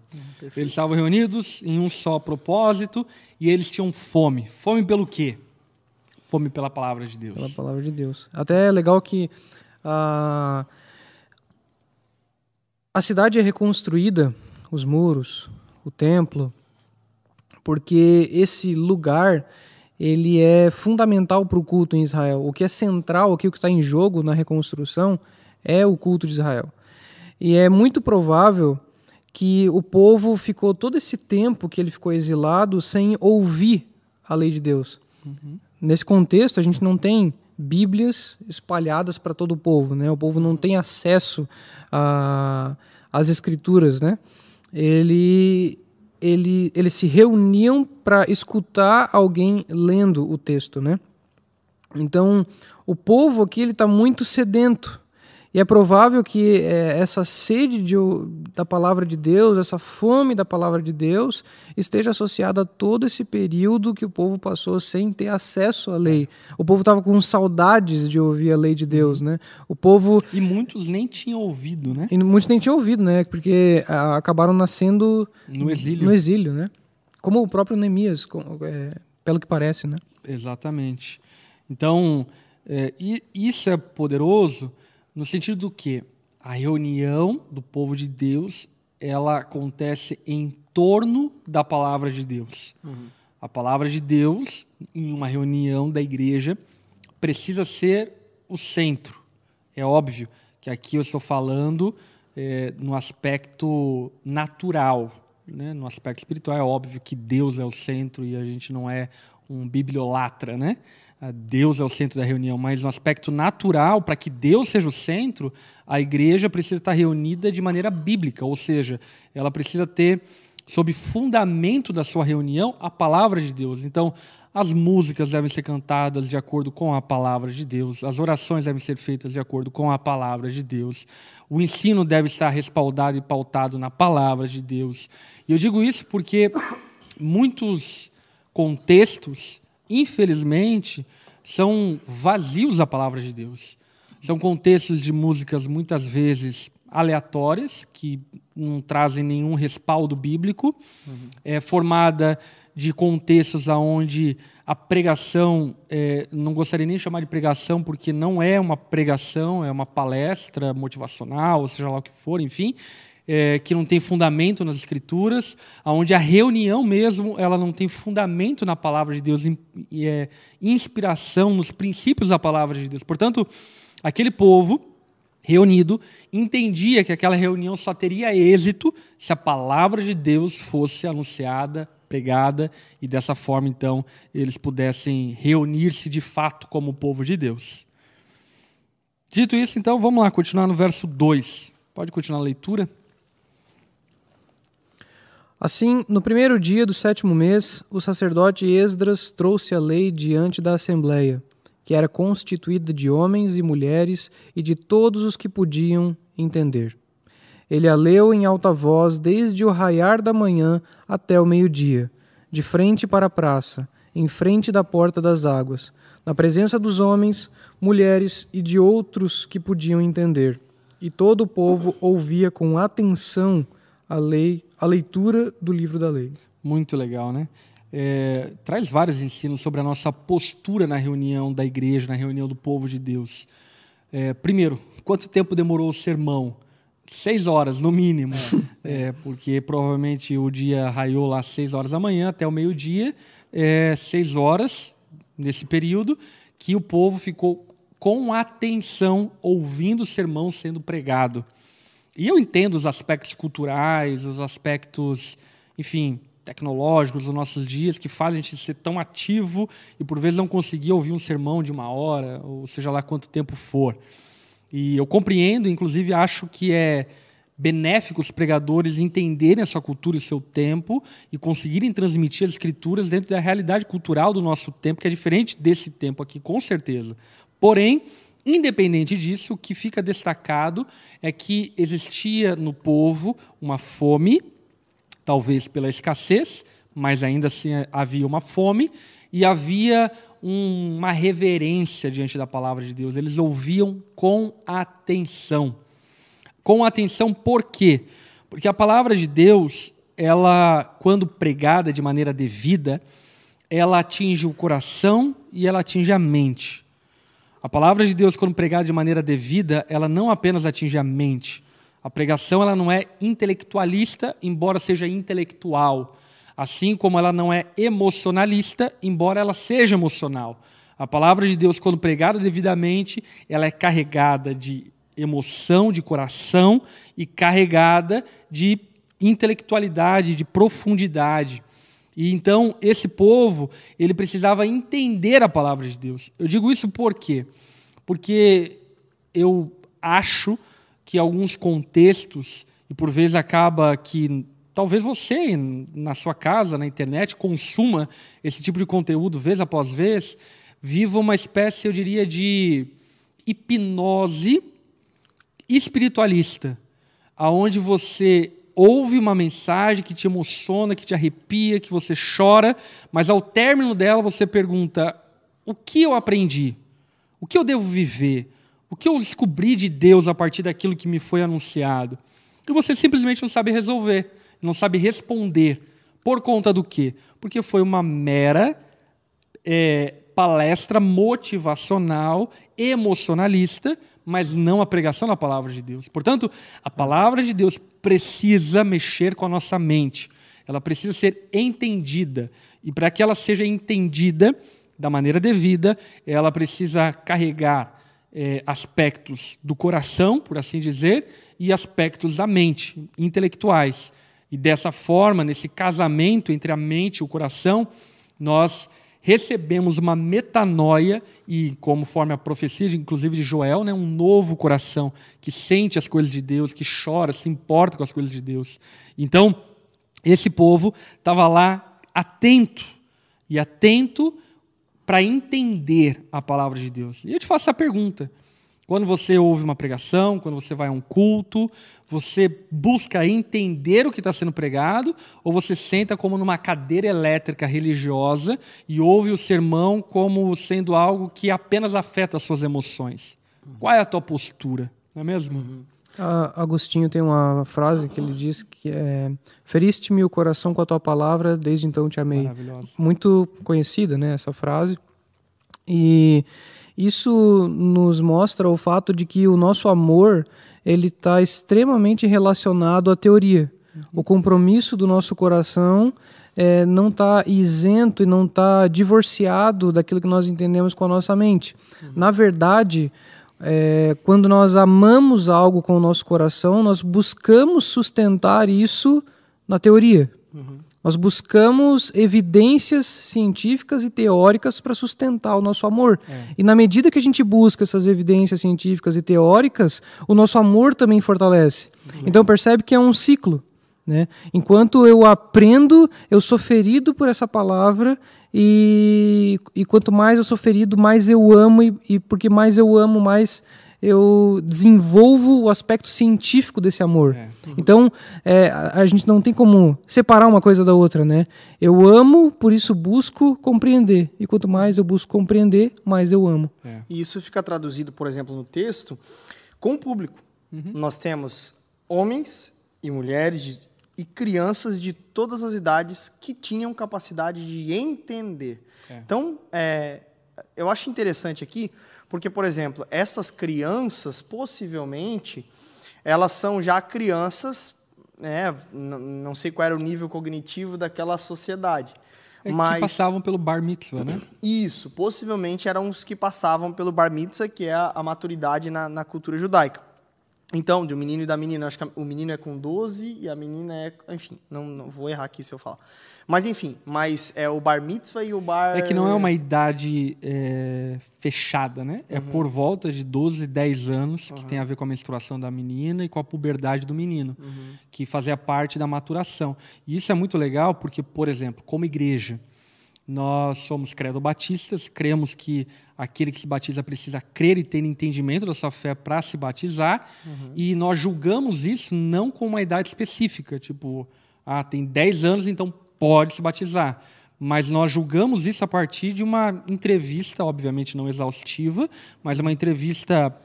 Eles estavam reunidos em um só propósito e eles tinham fome. Fome pelo quê? Fome pela palavra de Deus. Pela palavra de Deus. Até é legal que a, a cidade é reconstruída, os muros, o templo, porque esse lugar ele é fundamental para o culto em Israel. O que é central, o que está em jogo na reconstrução é o culto de Israel. E é muito provável que o povo ficou todo esse tempo que ele ficou exilado sem ouvir a lei de Deus. Nesse contexto, a gente não tem Bíblias espalhadas para todo o povo, né? O povo não tem acesso às escrituras, né? Ele, ele, eles se reuniam para escutar alguém lendo o texto, né? Então, o povo aqui ele está muito sedento. E é provável que é, essa sede de, da palavra de Deus, essa fome da palavra de Deus, esteja associada a todo esse período que o povo passou sem ter acesso à lei. O povo estava com saudades de ouvir a lei de Deus, né? O povo e muitos nem tinham ouvido, né? E muitos nem tinham ouvido, né? Porque a, acabaram nascendo no exílio. No exílio, né? Como o próprio Neemias, é, pelo que parece, né? Exatamente. Então, é, isso é poderoso no sentido do que a reunião do povo de Deus ela acontece em torno da palavra de Deus. Uhum. A palavra de Deus, em uma reunião da igreja, precisa ser o centro. É óbvio que aqui eu estou falando é, no aspecto natural, né? no aspecto espiritual. É óbvio que Deus é o centro e a gente não é um bibliolatra, né? Deus é o centro da reunião, mas no aspecto natural, para que Deus seja o centro, a igreja precisa estar reunida de maneira bíblica, ou seja, ela precisa ter, sob fundamento da sua reunião, a palavra de Deus. Então, as músicas devem ser cantadas de acordo com a palavra de Deus, as orações devem ser feitas de acordo com a palavra de Deus, o ensino deve estar respaldado e pautado na palavra de Deus. E eu digo isso porque muitos contextos infelizmente, são vazios da palavra de Deus. São contextos de músicas muitas vezes aleatórias, que não trazem nenhum respaldo bíblico, uhum. é formada de contextos aonde a pregação, é, não gostaria nem de chamar de pregação, porque não é uma pregação, é uma palestra motivacional, seja lá o que for, enfim, é, que não tem fundamento nas escrituras, onde a reunião mesmo ela não tem fundamento na palavra de Deus e é inspiração nos princípios da palavra de Deus. Portanto, aquele povo reunido entendia que aquela reunião só teria êxito se a palavra de Deus fosse anunciada, pregada e dessa forma então eles pudessem reunir-se de fato como povo de Deus. Dito isso, então, vamos lá continuar no verso 2. Pode continuar a leitura? Assim, no primeiro dia do sétimo mês, o sacerdote Esdras trouxe a lei diante da assembleia, que era constituída de homens e mulheres e de todos os que podiam entender. Ele a leu em alta voz desde o raiar da manhã até o meio-dia, de frente para a praça, em frente da porta das águas, na presença dos homens, mulheres e de outros que podiam entender. E todo o povo ouvia com atenção a lei, a leitura do livro da lei. Muito legal, né? É, traz vários ensinos sobre a nossa postura na reunião da igreja, na reunião do povo de Deus. É, primeiro, quanto tempo demorou o sermão? Seis horas, no mínimo. É, porque provavelmente o dia raiou lá às seis horas da manhã até o meio-dia. É, seis horas, nesse período, que o povo ficou com atenção ouvindo o sermão sendo pregado. E eu entendo os aspectos culturais, os aspectos, enfim, tecnológicos dos nossos dias que fazem a gente ser tão ativo e por vezes não conseguir ouvir um sermão de uma hora, ou seja lá quanto tempo for. E eu compreendo, inclusive acho que é benéfico os pregadores entenderem a sua cultura e o seu tempo e conseguirem transmitir as escrituras dentro da realidade cultural do nosso tempo, que é diferente desse tempo aqui, com certeza. Porém, Independente disso, o que fica destacado é que existia no povo uma fome, talvez pela escassez, mas ainda assim havia uma fome, e havia um, uma reverência diante da palavra de Deus. Eles ouviam com atenção. Com atenção por quê? Porque a palavra de Deus, ela, quando pregada de maneira devida, ela atinge o coração e ela atinge a mente. A palavra de Deus, quando pregada de maneira devida, ela não apenas atinge a mente. A pregação ela não é intelectualista, embora seja intelectual. Assim como ela não é emocionalista, embora ela seja emocional. A palavra de Deus, quando pregada devidamente, ela é carregada de emoção, de coração e carregada de intelectualidade, de profundidade. E então esse povo, ele precisava entender a palavra de Deus. Eu digo isso por quê? Porque eu acho que alguns contextos, e por vezes acaba que talvez você, na sua casa, na internet, consuma esse tipo de conteúdo vez após vez, viva uma espécie, eu diria, de hipnose espiritualista, aonde você ouve uma mensagem que te emociona, que te arrepia, que você chora, mas ao término dela você pergunta: o que eu aprendi? O que eu devo viver? O que eu descobri de Deus a partir daquilo que me foi anunciado? E você simplesmente não sabe resolver, não sabe responder. Por conta do quê? Porque foi uma mera é, palestra motivacional, emocionalista, mas não a pregação da palavra de Deus. Portanto, a palavra de Deus precisa mexer com a nossa mente. Ela precisa ser entendida. E para que ela seja entendida da maneira devida, ela precisa carregar é, aspectos do coração, por assim dizer, e aspectos da mente, intelectuais. E dessa forma, nesse casamento entre a mente e o coração, nós recebemos uma metanoia e, conforme a profecia, inclusive de Joel, né, um novo coração que sente as coisas de Deus, que chora, se importa com as coisas de Deus. Então, esse povo estava lá atento e atento para entender a palavra de Deus. E eu te faço essa pergunta: quando você ouve uma pregação, quando você vai a um culto, você busca entender o que está sendo pregado ou você senta como numa cadeira elétrica religiosa e ouve o sermão como sendo algo que apenas afeta as suas emoções? Qual é a tua postura? Não é mesmo? Uhum. Agostinho tem uma frase que ele diz que é Feriste-me o coração com a tua palavra, desde então te amei. Muito conhecida, né, essa frase. E isso nos mostra o fato de que o nosso amor ele está extremamente relacionado à teoria. O compromisso do nosso coração é, não está isento e não está divorciado daquilo que nós entendemos com a nossa mente. Uhum. Na verdade, é, quando nós amamos algo com o nosso coração, nós buscamos sustentar isso na teoria. Uhum. Nós buscamos evidências científicas e teóricas para sustentar o nosso amor. É. E na medida que a gente busca essas evidências científicas e teóricas, o nosso amor também fortalece. Uhum. Então percebe que é um ciclo. Né? Enquanto eu aprendo, eu sou ferido por essa palavra e, e quanto mais eu sou ferido, mais eu amo e, e porque mais eu amo, mais eu desenvolvo o aspecto científico desse amor. É. Uhum. Então, é, a, a, gente não tem como separar uma coisa da outra, né? Eu amo, por isso busco compreender. E quanto mais eu busco compreender, mais eu amo. É. E isso fica traduzido, por exemplo, no texto, com o público. Uhum. Nós temos homens e mulheres de, e crianças de todas as idades que tinham capacidade de entender. É. Então, é, eu acho interessante aqui porque, por exemplo, essas crianças, possivelmente, elas são já crianças, né, não sei qual era o nível cognitivo daquela sociedade. É mas... Que passavam pelo bar mitzvah, né? Isso, possivelmente eram os que passavam pelo bar mitzvah, que é a, a maturidade na, na cultura judaica. Então, de um menino e da menina, acho que o menino é com 12 e a menina é. Enfim, não, não vou errar aqui se eu falar. Mas, enfim, mas é o bar mitzvah e o bar. É que não é uma idade é, fechada, né? É uhum. por volta de 12, 10 anos, que uhum. tem a ver com a menstruação da menina e com a puberdade do menino, uhum. que fazia parte da maturação. E isso é muito legal porque, por exemplo, como igreja, nós somos credo-batistas, cremos que aquele que se batiza precisa crer e ter entendimento da sua fé para se batizar, uhum. e nós julgamos isso não com uma idade específica, tipo, ah, tem 10 anos, então pode se batizar. Mas nós julgamos isso a partir de uma entrevista, obviamente não exaustiva, mas uma entrevista,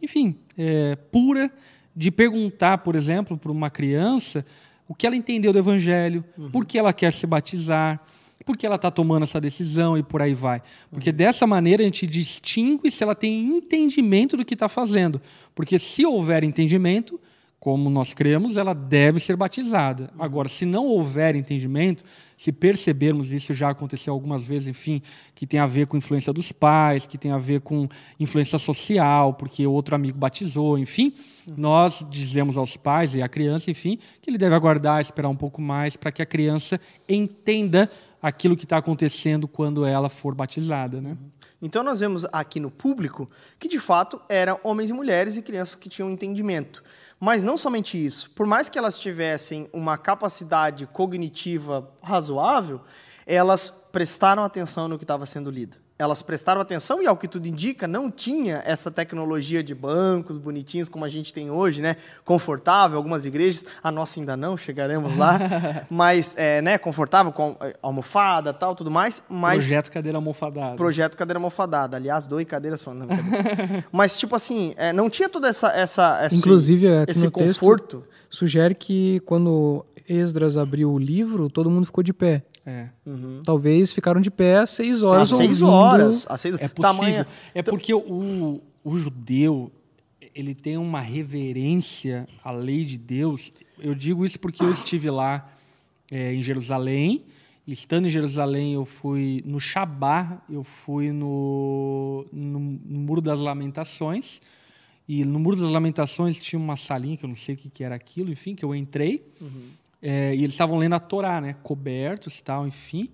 enfim, é, pura, de perguntar, por exemplo, para uma criança o que ela entendeu do Evangelho, uhum. por que ela quer se batizar, por que ela está tomando essa decisão e por aí vai. Porque uhum. dessa maneira a gente distingue se ela tem entendimento do que está fazendo. Porque se houver entendimento, como nós cremos, ela deve ser batizada. Agora, se não houver entendimento, se percebermos isso já aconteceu algumas vezes, enfim, que tem a ver com influência dos pais, que tem a ver com influência social, porque outro amigo batizou, enfim, nós dizemos aos pais e à criança, enfim, que ele deve aguardar, esperar um pouco mais para que a criança entenda aquilo que está acontecendo quando ela for batizada, né? Uhum. Então nós vemos aqui no público que de fato eram homens e mulheres e crianças que tinham entendimento. Mas não somente isso, por mais que elas tivessem uma capacidade cognitiva razoável, elas prestaram atenção no que estava sendo lido elas prestaram atenção e, ao que tudo indica, não tinha essa tecnologia de bancos bonitinhos como a gente tem hoje, né? Confortável, algumas igrejas, a nossa ainda não, chegaremos lá, mas, é, né, confortável, com é, almofada tal, tudo mais, mas... Projeto cadeira almofadada. Projeto cadeira almofadada, aliás, dois cadeiras falando. Mas, tipo assim, é, não tinha toda essa... essa esse, Inclusive, aqui esse no texto conforto. sugere que quando Esdras abriu o livro, todo mundo ficou de pé. É. Talvez ficaram de pé às seis horas Às seis horas. Às seis... É possível. Tamanha- É porque o, o judeu ele tem uma reverência à lei de Deus. Eu digo isso porque eu estive lá é, em Jerusalém. Estando em Jerusalém, eu fui no Shabá, eu fui no, no, no Muro das Lamentações. E no Muro das Lamentações tinha uma salinha, que eu não sei o que, que era aquilo, enfim, que eu entrei. É, e eles estavam lendo a Torá, né? Cobertos e tal, enfim.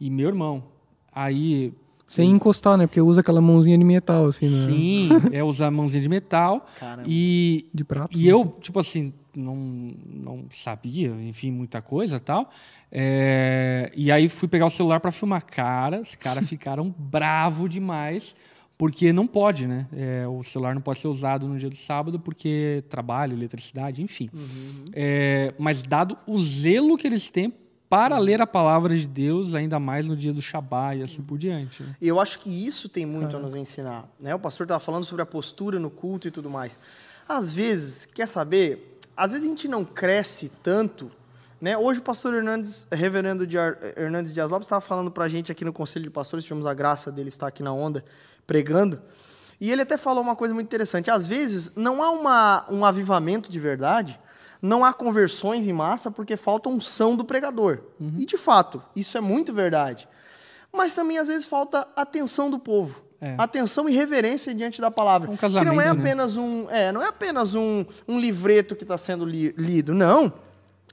E meu irmão, aí Sem encostar, né? Porque usa aquela mãozinha de metal, assim, né? Sim, é usar mãozinha de metal. Caramba. E, De prata. e eu, tipo assim, não, não sabia, enfim, muita coisa e tal. É, e aí fui pegar o celular para filmar. Cara, os caras ficaram bravo demais, porque não pode, né? É, o celular não pode ser usado no dia do sábado, porque trabalho, eletricidade, enfim. É, mas dado o zelo que eles têm para ler a palavra de Deus, ainda mais no dia do Shabá e assim por diante. né? E eu acho que isso tem muito a nos ensinar. Né? O pastor estava falando sobre a postura no culto e tudo mais. Às vezes, quer saber? Às vezes a gente não cresce tanto. Né? Hoje o pastor Hernandes, reverendo de Ar- Hernandes Dias Lopes, estava falando para a gente aqui no Conselho de Pastores, tivemos a graça dele estar aqui na onda pregando. E ele até falou uma coisa muito interessante. Às vezes, não há uma, um avivamento de verdade, não há conversões em massa porque falta unção do pregador. E, de fato, isso é muito verdade. Mas também, às vezes, falta atenção do povo. É. Atenção e reverência diante da palavra. Um que não é né? apenas um, é, não é apenas um, um livreto que está sendo li- lido, não.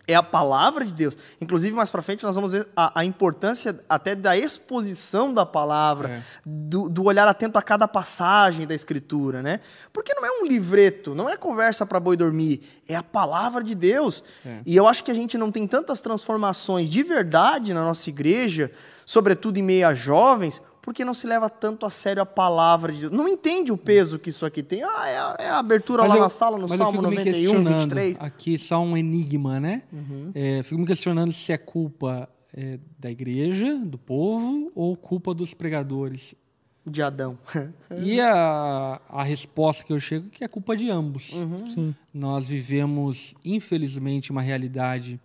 É a palavra de Deus. Inclusive, mais para frente, nós vamos ver a, a importância até da exposição da palavra, É. do, do olhar atento a cada passagem da Escritura, né? Porque não é um livreto, não é conversa para boi dormir, é a palavra de Deus. É. E eu acho que a gente não tem tantas transformações de verdade na nossa igreja, sobretudo em meio a jovens, porque não se leva tanto a sério a palavra de Deus. Não entende o peso que isso aqui tem. Ah, é a, é a abertura Mas lá eu- na sala, no Salmo fico me 91, questionando 23. Aqui só um enigma, né? Uhum. É, fico me questionando se é culpa é, da igreja, do povo, ou culpa dos pregadores. De Adão. E a, a resposta que eu chego é que é culpa de ambos. Uhum. Sim. Nós vivemos, infelizmente, uma realidade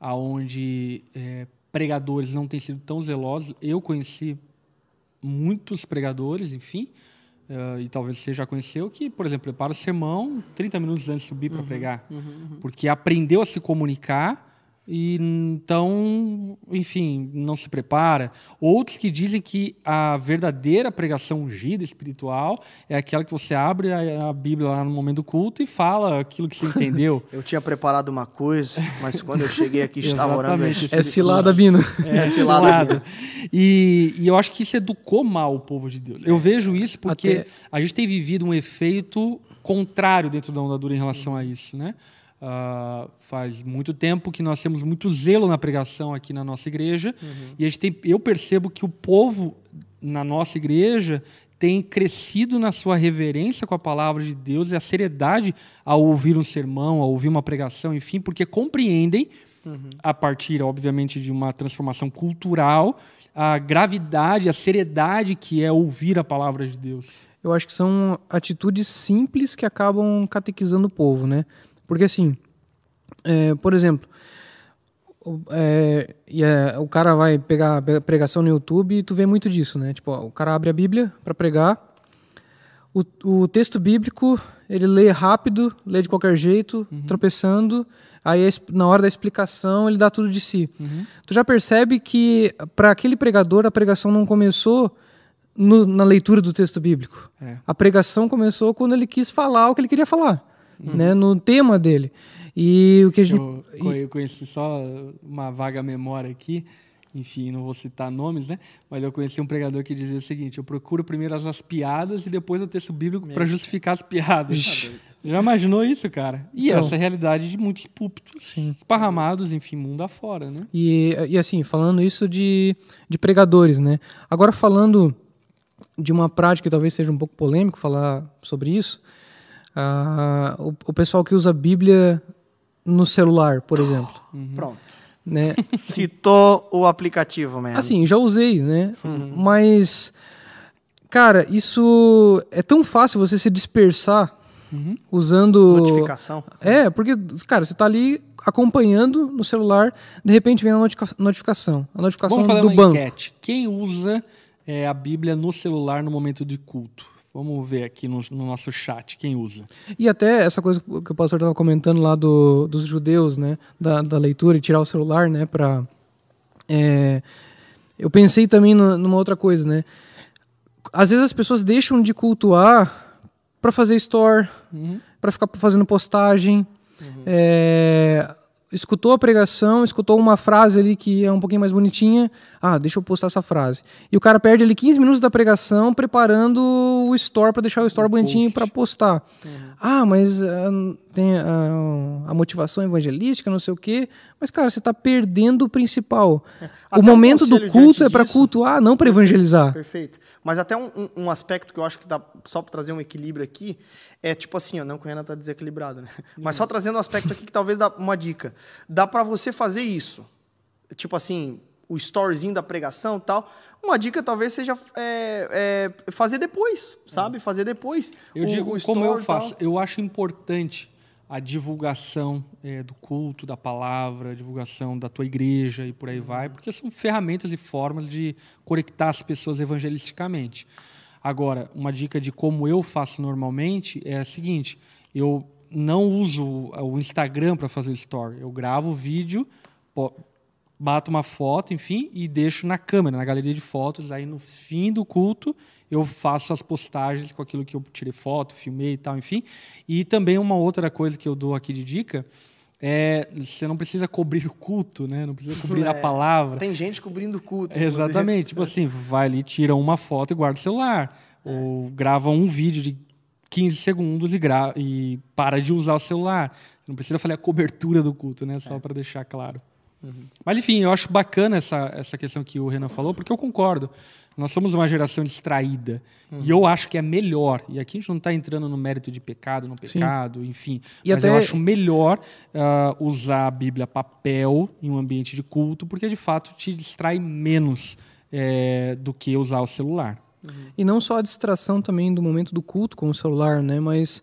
onde pregadores não têm sido tão zelosos. Eu conheci muitos pregadores, enfim, eh, e talvez você já conheceu, que, por exemplo, prepara o sermão 30 minutos antes de subir para pregar. Porque aprendeu a se comunicar e então, enfim, não se prepara. Outros que dizem que a verdadeira pregação ungida espiritual é aquela que você abre a, a Bíblia lá no momento do culto e fala aquilo que você entendeu. Eu tinha preparado uma coisa, mas quando eu cheguei aqui estava orando. Exatamente. É cilada, Bino. É cilada. cilada. E, e eu acho que isso educou mal o povo de Deus. Eu vejo isso porque Até- a gente tem vivido um efeito contrário dentro da ondadura em relação a isso, né? Ah, faz muito tempo que nós temos muito zelo na pregação aqui na nossa igreja e a gente tem, eu percebo que o povo na nossa igreja tem crescido na sua reverência com a palavra de Deus e a seriedade ao ouvir um sermão, ao ouvir uma pregação, enfim, porque compreendem a partir, obviamente, de uma transformação cultural, a gravidade, a seriedade que é ouvir a palavra de Deus. Eu acho que são atitudes simples que acabam catequizando o povo, né? Porque assim, é, por exemplo, o, é, e é, o cara vai pegar a pregação no YouTube e tu vê muito disso, né? Tipo, ó, o cara abre a Bíblia para pregar, o, o texto bíblico ele lê rápido, lê de qualquer jeito, tropeçando. Aí na hora da explicação ele dá tudo de si. Tu já percebe que para aquele pregador a pregação não começou no- na leitura do texto bíblico. É. A pregação começou quando ele quis falar o que ele queria falar, né? No tema dele. E o que a gente Eu, eu conheci só uma vaga memória aqui, enfim, não vou citar nomes, né? Mas eu conheci um pregador que dizia o seguinte: eu procuro primeiro as, as piadas e depois o texto bíblico para justificar as piadas. Já imaginou isso, cara? E Então. essa é a realidade de muitos púlpitos esparramados, enfim, mundo afora, né? E, e assim, falando isso de, de pregadores, né? Agora falando de uma prática que talvez seja um pouco polêmico falar sobre isso. Ah, o, o pessoal que usa a Bíblia no celular, por exemplo. Pronto. Né? Citou o aplicativo mesmo. Assim, já usei, né? Mas, cara, isso é tão fácil você se dispersar usando. Notificação. É, porque, cara, você tá ali acompanhando no celular, de repente vem a notica- notificação. A notificação Vamos fazer do uma banco. enquete. Quem usa é, a Bíblia no celular no momento de culto? Vamos ver aqui no, no nosso chat quem usa. E até essa coisa que o pastor estava comentando lá do, dos judeus, né? Da, da leitura e tirar o celular, né? Pra, é, eu pensei também nu- numa outra coisa, né? Às vezes as pessoas deixam de cultuar para fazer store, para ficar fazendo postagem. É, escutou a pregação, escutou uma frase ali que é um pouquinho mais bonitinha. Ah, deixa eu postar essa frase. E o cara perde ali 15 minutos da pregação preparando o store para deixar o store bonitinho post. para postar. Ah, mas ah, tem a, a motivação evangelística, não sei o quê. Mas, cara, você está perdendo o principal. Até O um momento do conselho culto é para cultuar, não para evangelizar. Perfeito. Mas até um, um- um aspecto que eu acho que dá só para trazer um equilíbrio aqui é tipo assim, ó, não que o Renan tá desequilibrado, né? Mas só trazendo um aspecto aqui que talvez dá uma dica. Dá para você fazer isso. Tipo assim, o storyzinho da pregação e tal. Uma dica talvez seja é, é, fazer depois, sabe? Fazer depois. Eu o- digo o como eu faço. Eu acho importante a divulgação é, do culto, da palavra, a divulgação da tua igreja e por aí vai, porque são ferramentas e formas de conectar as pessoas evangelisticamente. Agora, uma dica de como eu faço normalmente é a seguinte: eu não uso o Instagram para fazer o story. Eu gravo o vídeo, bato uma foto, enfim, e deixo na câmera, na galeria de fotos. Aí no fim do culto eu faço as postagens com aquilo que eu tirei foto, filmei e tal, enfim. E também uma outra coisa que eu dou aqui de dica é você não precisa cobrir o culto, né? Não precisa cobrir a É, palavra. Tem gente cobrindo o culto. Exatamente. tipo assim, vai ali, tira uma foto e guarda o celular. Ou grava um vídeo de 15 segundos e, gra e para de usar o celular. Não precisa fazer a cobertura do culto, né? Só para deixar claro. Mas enfim, eu acho bacana essa, essa questão que o Renan falou, porque eu concordo. Nós somos uma geração distraída. E eu acho que é melhor. E aqui a gente não está entrando no mérito de pecado, não pecado, enfim. E mas até- eu acho melhor ah, usar a Bíblia papel em um ambiente de culto, porque de fato te distrai menos eh, do que usar o celular. E não só a distração também do momento do culto com o celular, né? Mas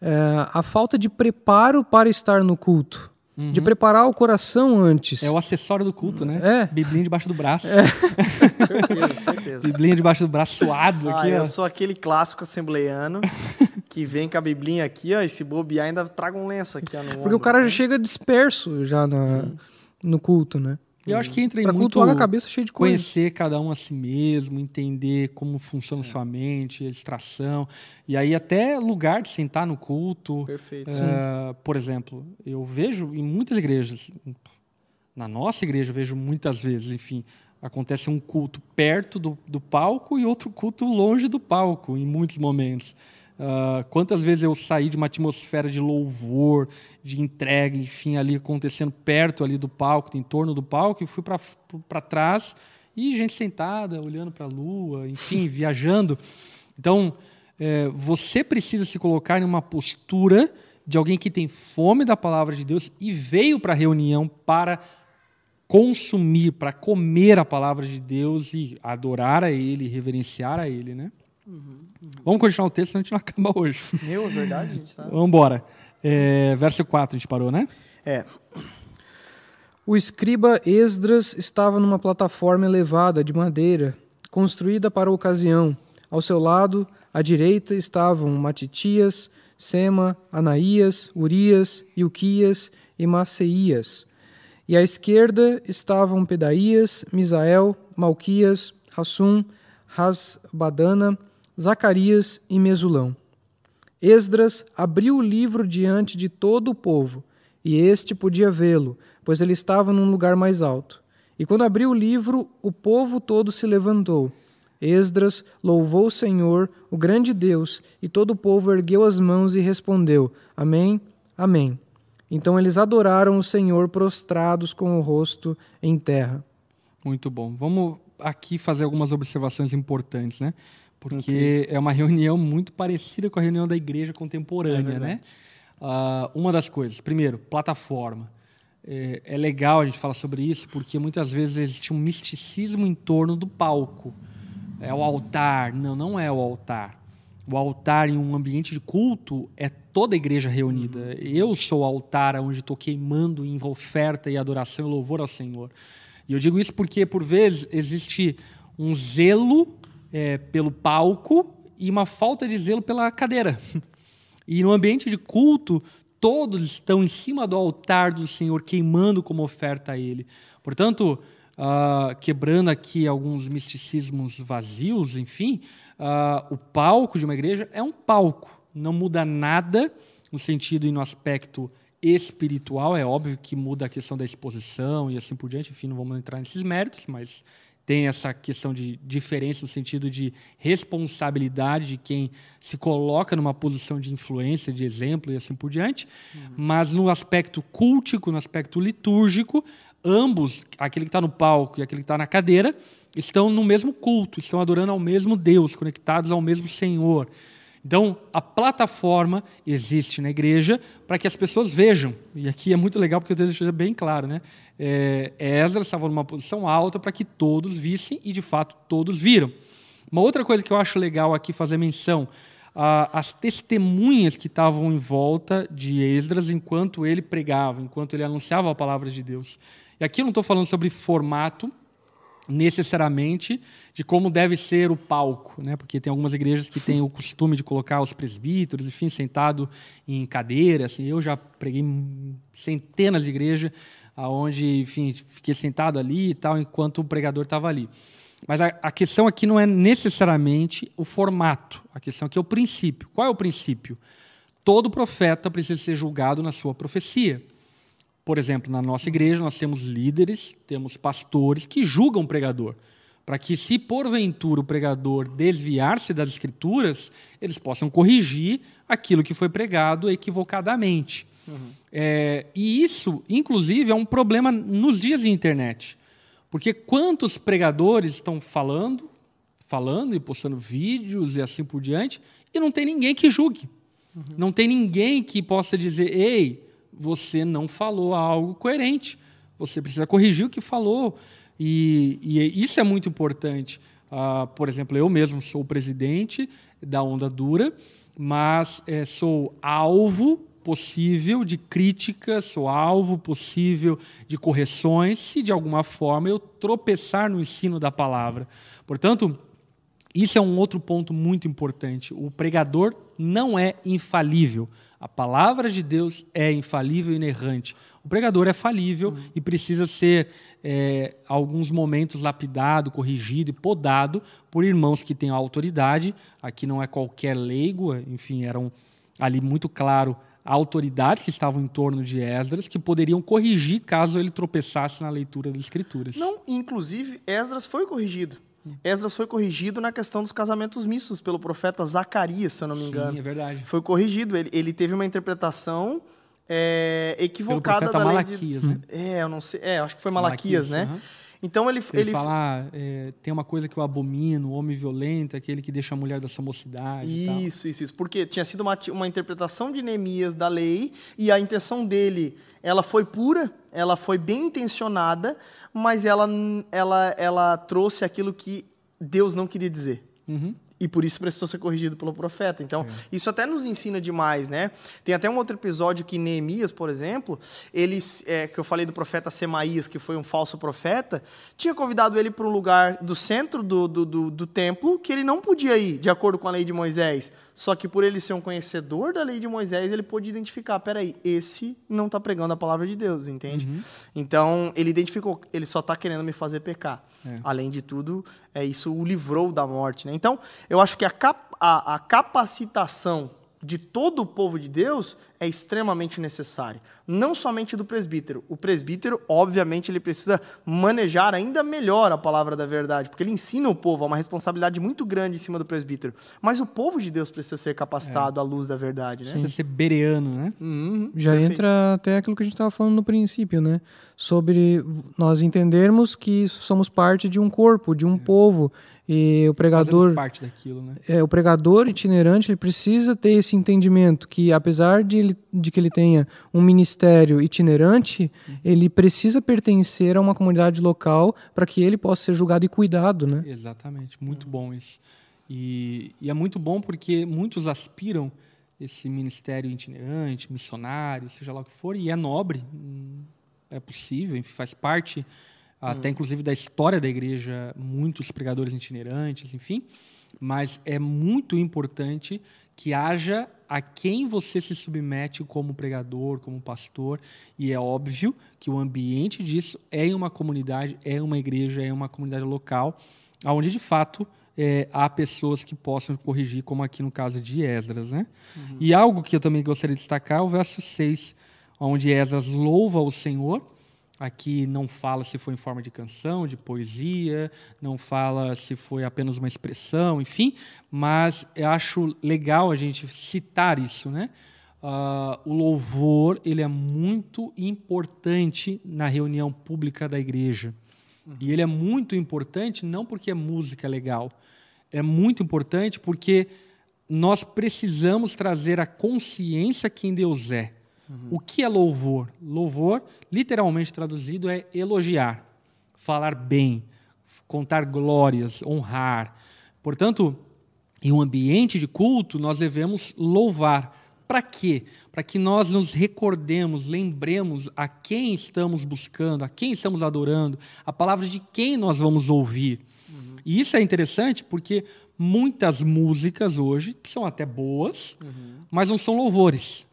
é, a falta de preparo para estar no culto. De preparar o coração antes. É o acessório do culto, né? É. Biblinha debaixo do braço. Certeza, certeza. Biblinha debaixo do braço suado Ah, aqui, ó. eu sou aquele clássico assembleiano que vem com a biblinha aqui, ó, e se bobear ainda traga um lenço aqui, ó, no Porque o cara já chega disperso já na- no culto, né? Eu acho que entra em Pra muito a cabeça cheia de coisa. conhecer cada um a si mesmo, entender como funciona sua mente, a distração. E aí até lugar de sentar no culto. Perfeito. Eh, por exemplo, eu vejo em muitas igrejas, na nossa igreja eu vejo muitas vezes, enfim, acontece um culto perto do, do palco e outro culto longe do palco, em muitos momentos. Ah, quantas vezes eu saí de uma atmosfera de louvor, de entrega, enfim, ali acontecendo perto ali do palco, em torno do palco, e fui para trás e gente sentada, olhando para a lua, enfim, viajando. Então, é, você precisa se colocar em uma postura de alguém que tem fome da palavra de Deus e veio para a reunião para consumir, para comer a palavra de Deus e adorar a Ele, reverenciar a Ele, né? Vamos continuar o texto, senão a gente não acaba hoje. Meu, é verdade, gente. Tá... Vamos embora. É, verso 4, a gente parou, né? É, O escriba Esdras estava numa plataforma elevada de madeira, construída para a ocasião. Ao seu lado, à direita, estavam Matitias, Sema, Anaías, Urias, Ilquias e Maceias. E à esquerda estavam Pedaías, Misael, Malquias, Rassum, Rasbadana, Zacarias e Mesulão. Esdras abriu o livro diante de todo o povo, e este podia vê-lo, pois ele estava num lugar mais alto. E quando abriu o livro, o povo todo se levantou. Esdras louvou o Senhor, o grande Deus, e todo o povo ergueu as mãos e respondeu: Amém, Amém. Então eles adoraram o Senhor prostrados com o rosto em terra. Muito bom. Vamos aqui fazer algumas observações importantes, né? Porque é uma reunião muito parecida com a reunião da igreja contemporânea, É né? Ah, uma das coisas, primeiro, plataforma. É, é legal a gente falar sobre isso porque muitas vezes existe um misticismo em torno do palco. É o altar. Não, não é o altar. O altar em um ambiente de culto é toda a igreja reunida. Eu sou o altar onde estou queimando em oferta e adoração e louvor ao Senhor. E eu digo isso porque, por vezes, existe um zelo é, pelo palco e uma falta de zelo pela cadeira. E no ambiente de culto, todos estão em cima do altar do Senhor, queimando como oferta a Ele. Portanto, ah, quebrando aqui alguns misticismos vazios, enfim, ah, o palco de uma igreja é um palco. Não muda nada no sentido e no aspecto espiritual. É óbvio que muda a questão da exposição e assim por diante. Enfim, não vamos entrar nesses méritos, mas tem essa questão de diferença no sentido de responsabilidade de quem se coloca numa posição de influência, de exemplo e assim por diante. Mas no aspecto cultico, no aspecto litúrgico, ambos, aquele que está no palco e aquele que está na cadeira, estão no mesmo culto, estão adorando ao mesmo Deus, conectados ao mesmo Senhor. Então, a plataforma existe na igreja para que as pessoas vejam. E aqui é muito legal porque eu deixo bem claro, né? É, Esdras estava numa posição alta para que todos vissem e, de fato, todos viram. Uma outra coisa que eu acho legal aqui fazer menção, as testemunhas que estavam em volta de Esdras enquanto ele pregava, enquanto ele anunciava a palavra de Deus. E aqui eu não estou falando sobre formato, necessariamente de como deve ser o palco, né? Porque tem algumas igrejas que têm o costume de colocar os presbíteros, enfim, sentado em cadeiras. Assim, eu já preguei centenas de igrejas aonde, enfim, fiquei sentado ali e tal enquanto o pregador estava ali. Mas a, a questão aqui não é necessariamente o formato. A questão aqui é o princípio. Qual é o princípio? Todo profeta precisa ser julgado na sua profecia. Por exemplo, na nossa igreja nós temos líderes, temos pastores que julgam o pregador, para que se porventura o pregador desviar-se das escrituras, eles possam corrigir aquilo que foi pregado equivocadamente. Uhum. É, e isso, inclusive, é um problema nos dias de internet, porque quantos pregadores estão falando, falando e postando vídeos e assim por diante, e não tem ninguém que julgue, uhum. não tem ninguém que possa dizer, ei você não falou algo coerente. Você precisa corrigir o que falou. E, e isso é muito importante. Uh, por exemplo, eu mesmo sou o presidente da Onda Dura, mas é, sou alvo possível de críticas, sou alvo possível de correções, se de alguma forma eu tropeçar no ensino da palavra. Portanto, isso é um outro ponto muito importante. O pregador não é infalível. A palavra de Deus é infalível e inerrante. O pregador é falível uhum. e precisa ser, é, alguns momentos, lapidado, corrigido e podado por irmãos que têm autoridade. Aqui não é qualquer leigo, enfim, eram ali muito claro autoridades que estavam em torno de Esdras que poderiam corrigir caso ele tropeçasse na leitura das Escrituras. Não, inclusive, Esdras foi corrigido. Esdras foi corrigido na questão dos casamentos mistos pelo profeta Zacarias, se eu não me engano. Sim, é verdade. Foi corrigido. Ele, ele teve uma interpretação é, equivocada da Malaquias, lei de... né? É, eu não sei. É, acho que foi Malaquias, Malaquias né? Uhum. Então ele ele, ele fala, é, tem uma coisa que eu abomino, o homem violento, aquele que deixa a mulher da sua mocidade. Isso, isso, isso. Porque tinha sido uma, uma interpretação de Neemias da lei e a intenção dele, ela foi pura, ela foi bem intencionada, mas ela, ela, ela trouxe aquilo que Deus não queria dizer. Uhum. E por isso precisou ser corrigido pelo profeta. Então, é. isso até nos ensina demais, né? Tem até um outro episódio que Neemias, por exemplo, eles, é, que eu falei do profeta Semaías, que foi um falso profeta, tinha convidado ele para um lugar do centro do, do, do, do templo que ele não podia ir, de acordo com a lei de Moisés. Só que por ele ser um conhecedor da lei de Moisés, ele pôde identificar, peraí, esse não está pregando a palavra de Deus, entende? Uhum. Então, ele identificou, ele só está querendo me fazer pecar. É. Além de tudo, é isso o livrou da morte. Né? Então, eu acho que a, cap a, a capacitação de todo o povo de Deus é extremamente necessária. Não somente do presbítero. O presbítero, obviamente, ele precisa manejar ainda melhor a palavra da verdade, porque ele ensina o povo, há uma responsabilidade muito grande em cima do presbítero. Mas o povo de Deus precisa ser capacitado é. à luz da verdade, né? Precisa ser bereano, né? Uhum, Já perfeito. entra até aquilo que a gente estava falando no princípio, né? Sobre nós entendermos que somos parte de um corpo, de um é. povo, e o pregador parte daquilo, né? É, o pregador itinerante ele precisa ter esse entendimento que apesar de, ele, de que ele tenha um ministério itinerante, uhum. ele precisa pertencer a uma comunidade local para que ele possa ser julgado e cuidado, né? Exatamente, muito bom isso. E, e é muito bom porque muitos aspiram esse ministério itinerante, missionário, seja lá o que for, e é nobre, hum, é possível, faz parte até hum. inclusive da história da igreja, muitos pregadores itinerantes, enfim. Mas é muito importante que haja a quem você se submete como pregador, como pastor, e é óbvio que o ambiente disso é em uma comunidade, é uma igreja, é uma comunidade local, onde de fato é, há pessoas que possam corrigir, como aqui no caso de Esdras. Né? Uhum. E algo que eu também gostaria de destacar é o verso 6, onde Esdras louva o Senhor Aqui não fala se foi em forma de canção, de poesia, não fala se foi apenas uma expressão, enfim, mas eu acho legal a gente citar isso, né? Uh, o louvor ele é muito importante na reunião pública da igreja. Uhum. E ele é muito importante não porque a música é legal, é muito importante porque nós precisamos trazer a consciência quem Deus é. Uhum. O que é louvor? Louvor, literalmente traduzido, é elogiar, falar bem, contar glórias, honrar. Portanto, em um ambiente de culto, nós devemos louvar. Para quê? Para que nós nos recordemos, lembremos a quem estamos buscando, a quem estamos adorando, a palavra de quem nós vamos ouvir. Uhum. E isso é interessante porque muitas músicas hoje são até boas, uhum. mas não são louvores.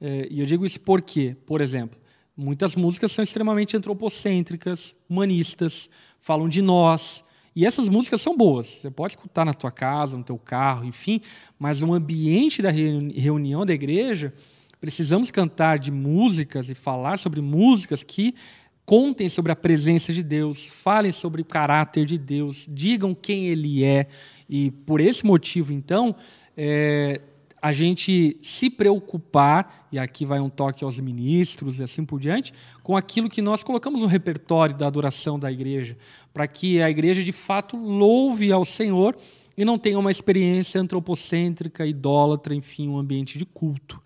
É, e eu digo isso porque, por exemplo, muitas músicas são extremamente antropocêntricas, humanistas, falam de nós. E essas músicas são boas. Você pode escutar na tua casa, no teu carro, enfim, mas no ambiente da reunião da igreja, precisamos cantar de músicas e falar sobre músicas que contem sobre a presença de Deus, falem sobre o caráter de Deus, digam quem Ele é. E por esse motivo, então, é, a gente se preocupar, e aqui vai um toque aos ministros e assim por diante, com aquilo que nós colocamos no repertório da adoração da igreja, para que a igreja de fato louve ao Senhor e não tenha uma experiência antropocêntrica, idólatra, enfim, um ambiente de culto.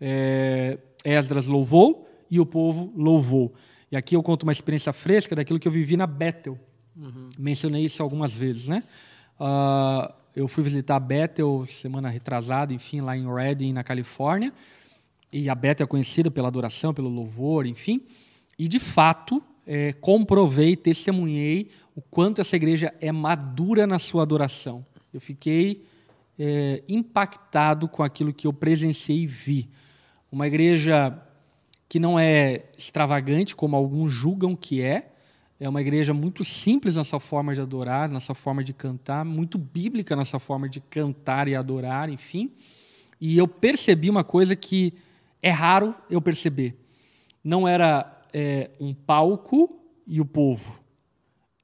É, Esdras louvou e o povo louvou. E aqui eu conto uma experiência fresca daquilo que eu vivi na Bethel. Uhum. Mencionei isso algumas vezes, né? Uh, eu fui visitar a Bethel semana retrasada, enfim, lá em Redding, na Califórnia. E a Bethel é conhecida pela adoração, pelo louvor, enfim. E, de fato, é, comprovei, testemunhei o quanto essa igreja é madura na sua adoração. Eu fiquei é, impactado com aquilo que eu presenciei e vi. Uma igreja que não é extravagante, como alguns julgam que é, é uma igreja muito simples na sua forma de adorar, na sua forma de cantar, muito bíblica na sua forma de cantar e adorar, enfim. E eu percebi uma coisa que é raro eu perceber. Não era é, um palco e o povo.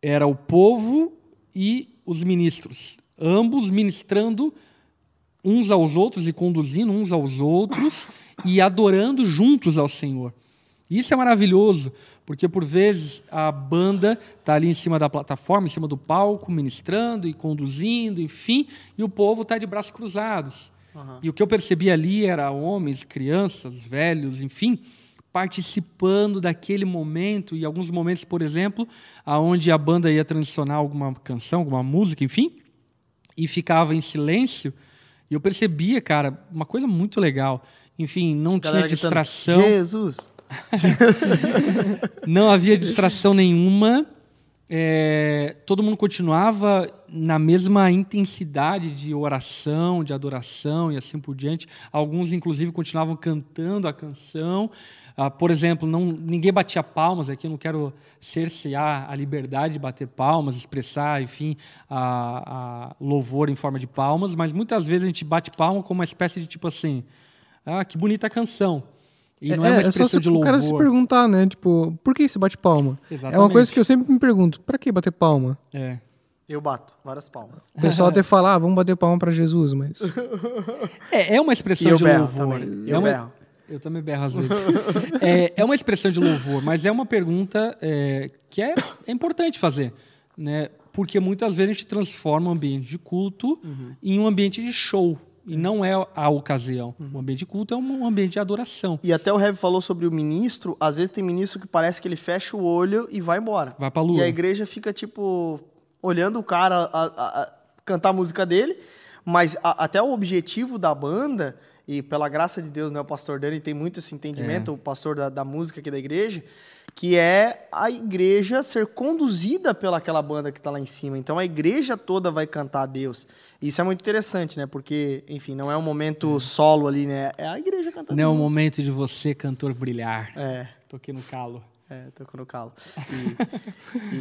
Era o povo e os ministros. Ambos ministrando uns aos outros e conduzindo uns aos outros e adorando juntos ao Senhor. Isso é maravilhoso, porque por vezes a banda está ali em cima da plataforma, em cima do palco, ministrando e conduzindo, enfim, e o povo está de braços cruzados. Uhum. E o que eu percebi ali era homens, crianças, velhos, enfim, participando daquele momento e alguns momentos, por exemplo, aonde a banda ia transicionar alguma canção, alguma música, enfim, e ficava em silêncio. E eu percebia, cara, uma coisa muito legal. Enfim, não tinha distração. Jesus. não havia distração nenhuma. É, todo mundo continuava na mesma intensidade de oração, de adoração e assim por diante. Alguns, inclusive, continuavam cantando a canção. Ah, por exemplo, não, ninguém batia palmas aqui. Eu não quero cercear a liberdade de bater palmas, expressar, enfim, a, a louvor em forma de palmas, mas muitas vezes a gente bate palma como uma espécie de tipo assim Ah, que bonita canção. E É, não é, uma é só expressão se- de o louvor. cara se perguntar, né? Tipo, por que você bate palma? É uma Exatamente. coisa que eu sempre me pergunto. Pra que bater palma? É. Eu bato várias palmas. O pessoal até fala, ah, vamos bater palma pra Jesus, mas... É, é uma expressão eu de berro louvor. também. É Eu uma- berro. Eu também berro às vezes. é, é uma expressão de louvor, mas é uma pergunta é, que é, é importante fazer. Né? Porque muitas vezes a gente transforma um ambiente de culto em um ambiente de show. E não é a ocasião. O ambiente de culto é um ambiente de adoração. E até o Heavy falou sobre o ministro. Às vezes tem ministro que parece que ele fecha o olho e vai embora. Vai pra lua. E a igreja fica, tipo, olhando o cara a- a- a cantar a música dele. Mas até o objetivo da banda, e pela graça de Deus, né, o pastor Dani tem muito esse entendimento, o pastor da, da música aqui da igreja, que é a igreja ser conduzida pelaquela banda que está lá em cima. Então a igreja toda vai cantar a Deus. Isso é muito interessante, né? Porque, enfim, não é um momento solo ali, né? É a igreja cantando. Não é o momento de você, cantor, brilhar. É. Toquei no calo. É, tô no calo.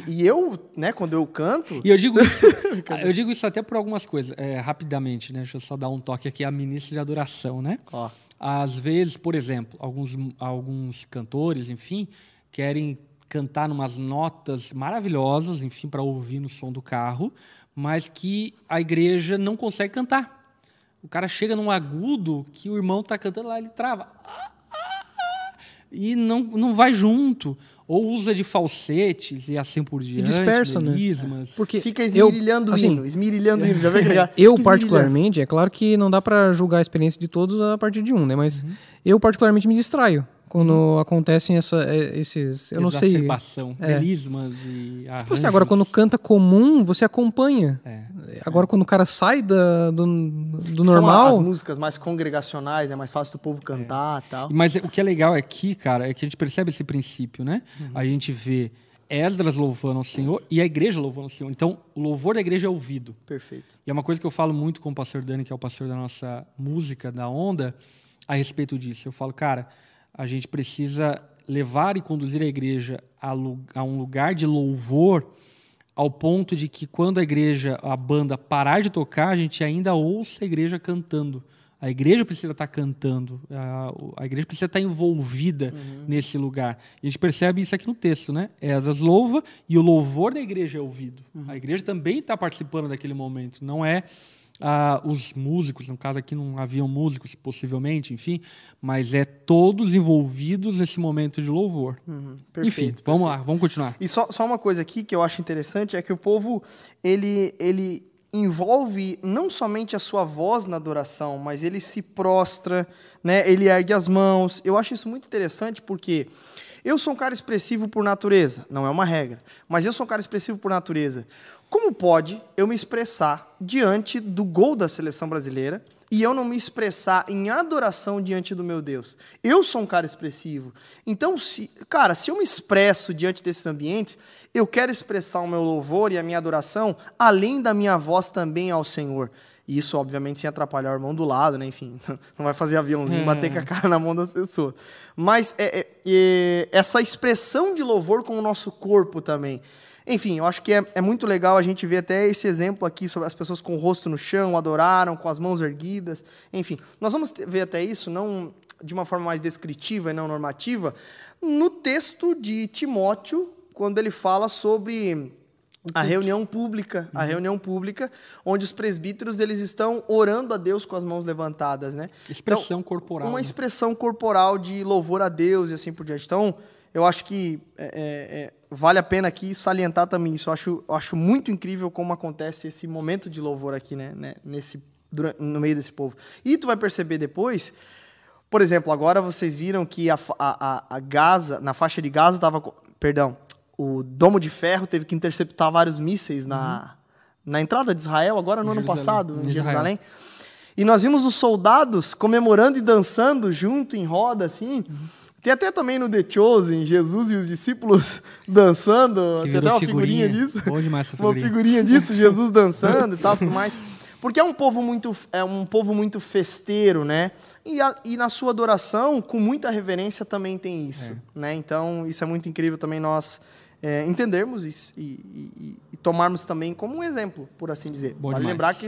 E, e- e eu, né, quando eu canto, E eu digo isso, eu digo isso até por algumas coisas, é, rapidamente, né? Deixa eu só dar um toque aqui à ministra de adoração, né? ó, Às vezes, por exemplo, alguns, alguns cantores, enfim, querem cantar umas notas maravilhosas, enfim, para ouvir no som do carro, mas que a igreja não consegue cantar. O cara chega num agudo que o irmão está cantando lá, ele trava. E não, não vai junto. Ou usa de falsetes e assim por diante. dispersa, né? melismas. Porque fica eu, esmirilhando o assim, hino, esmirilhando o hino, já que Eu, particularmente, é claro que não dá pra julgar a experiência de todos a partir de um, né? Mas Uhum. eu, particularmente, me distraio quando acontecem essa, é, esses. Eu não sei. Exacerbação, É. melismas e Tipo assim, agora, quando canta comum, você acompanha. É. Agora, quando o cara sai da, do, do São normal. as músicas mais congregacionais, é mais fácil do povo cantar e tal. Mas o que é legal aqui, cara, é que a gente percebe esse princípio, né? A gente vê Esdras louvando ao Senhor e a igreja louvando ao Senhor. Então, o louvor da igreja é ouvido. Perfeito. E é uma coisa que eu falo muito com o pastor Dani, que é o pastor da nossa música, da Onda, a respeito disso. Eu falo, cara, a gente precisa levar e conduzir a igreja a, a um lugar de louvor ao ponto de que quando a igreja, a banda parar de tocar, a gente ainda ouça a igreja cantando. A igreja precisa estar cantando, a, a igreja precisa estar envolvida nesse lugar. E a gente percebe isso aqui no texto, né? Esdras louva e o louvor da igreja é ouvido. A igreja também está participando daquele momento, não é ah, os músicos, no caso aqui não haviam músicos, possivelmente, enfim, mas é todos envolvidos nesse momento de louvor. Uhum, enfim, perfeito. vamos lá, vamos continuar. E só, só uma coisa aqui que eu acho interessante é que o povo, ele, ele envolve não somente a sua voz na adoração, mas ele se prostra, né? ele ergue as mãos. Eu acho isso muito interessante porque eu sou um cara expressivo por natureza, não é uma regra, mas eu sou um cara expressivo por natureza. Como pode eu me expressar diante do gol da seleção brasileira e eu não me expressar em adoração diante do meu Deus? Eu sou um cara expressivo. Então, se, cara, se eu me expresso diante desses ambientes, eu quero expressar o meu louvor e a minha adoração além da minha voz também ao Senhor. E Isso, obviamente, sem atrapalhar o irmão do lado, né? Enfim, não vai fazer aviãozinho É. bater com a cara na mão das pessoas. Mas é, é, é, essa expressão de louvor com o nosso corpo também. Enfim, eu acho que é, é muito legal a gente ver até esse exemplo aqui sobre as pessoas com o rosto no chão, adoraram, com as mãos erguidas. Enfim, nós vamos ver até isso, não de uma forma mais descritiva e não normativa, no texto de Timóteo, quando ele fala sobre a reunião pública, a reunião pública, onde os presbíteros eles estão orando a Deus com as mãos levantadas, né? Expressão corporal. Uma né? expressão corporal de louvor a Deus e assim por diante. Então, eu acho que é, é, é, vale a pena aqui salientar também isso. Eu acho, eu acho muito incrível como acontece esse momento de louvor aqui, né? né, Nesse, dura- no meio desse povo. E tu vai perceber depois, por exemplo, agora vocês viram que a, a, a, Gaza, na faixa de Gaza, estava. Perdão, o Domo de Ferro teve que interceptar vários mísseis na, na entrada de Israel, agora no Em ano Jerusalém. passado, Em Israel. Jerusalém. E nós vimos os soldados comemorando e dançando junto em roda, assim. Tem até também no The Chosen, Jesus e os discípulos dançando. Que Tem até uma figurinha, figurinha. disso. Bom demais essa Uma figurinha. figurinha disso, Jesus dançando e tal, tudo mais. Porque é um povo muito, é um povo muito festeiro, né? E, a- e na sua adoração, com muita reverência, também tem isso. Né? Então, isso é muito incrível também nós é, entendermos isso e, e- e- e tomarmos também como um exemplo, por assim dizer. Bom vale demais. lembrar que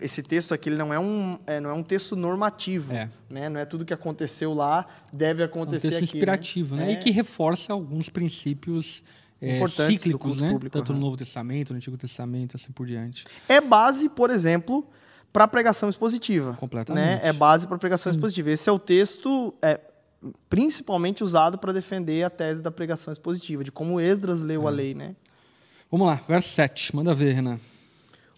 esse- texto aqui não é um, é, não é um texto normativo, É. né? Não é tudo que aconteceu lá deve É um acontecer texto aqui. inspirativo, né? É. E que reforça alguns princípios é, Importantes cíclicos, né? público, Tanto no aham. Novo Testamento, no Antigo Testamento, assim por diante. É base, por exemplo, para pregação expositiva. Completamente. Né? É base para pregação expositiva. Esse é o texto é, principalmente usado para defender a tese da pregação expositiva, de como Esdras leu a lei, né? Vamos lá, verso 7. Manda ver, Renan.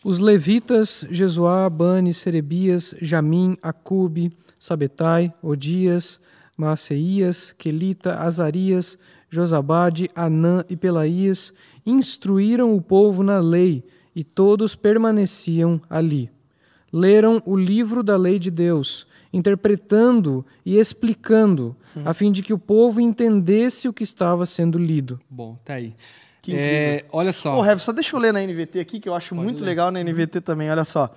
Os levitas, Jesuá, Bani, Serebias, Jamim, Acube, Sabetai, Odias, Maaseías, Quelita, Azarias, Josabade, Anã e Pelaías instruíram o povo na lei e todos permaneciam ali. Leram o livro da lei de Deus, interpretando e explicando, a fim de que o povo entendesse o que estava sendo lido. Bom, tá aí. Que É, olha só. Ô, Rev, só deixa eu ler na NVT aqui, que eu acho muito legal na NVT também, olha só.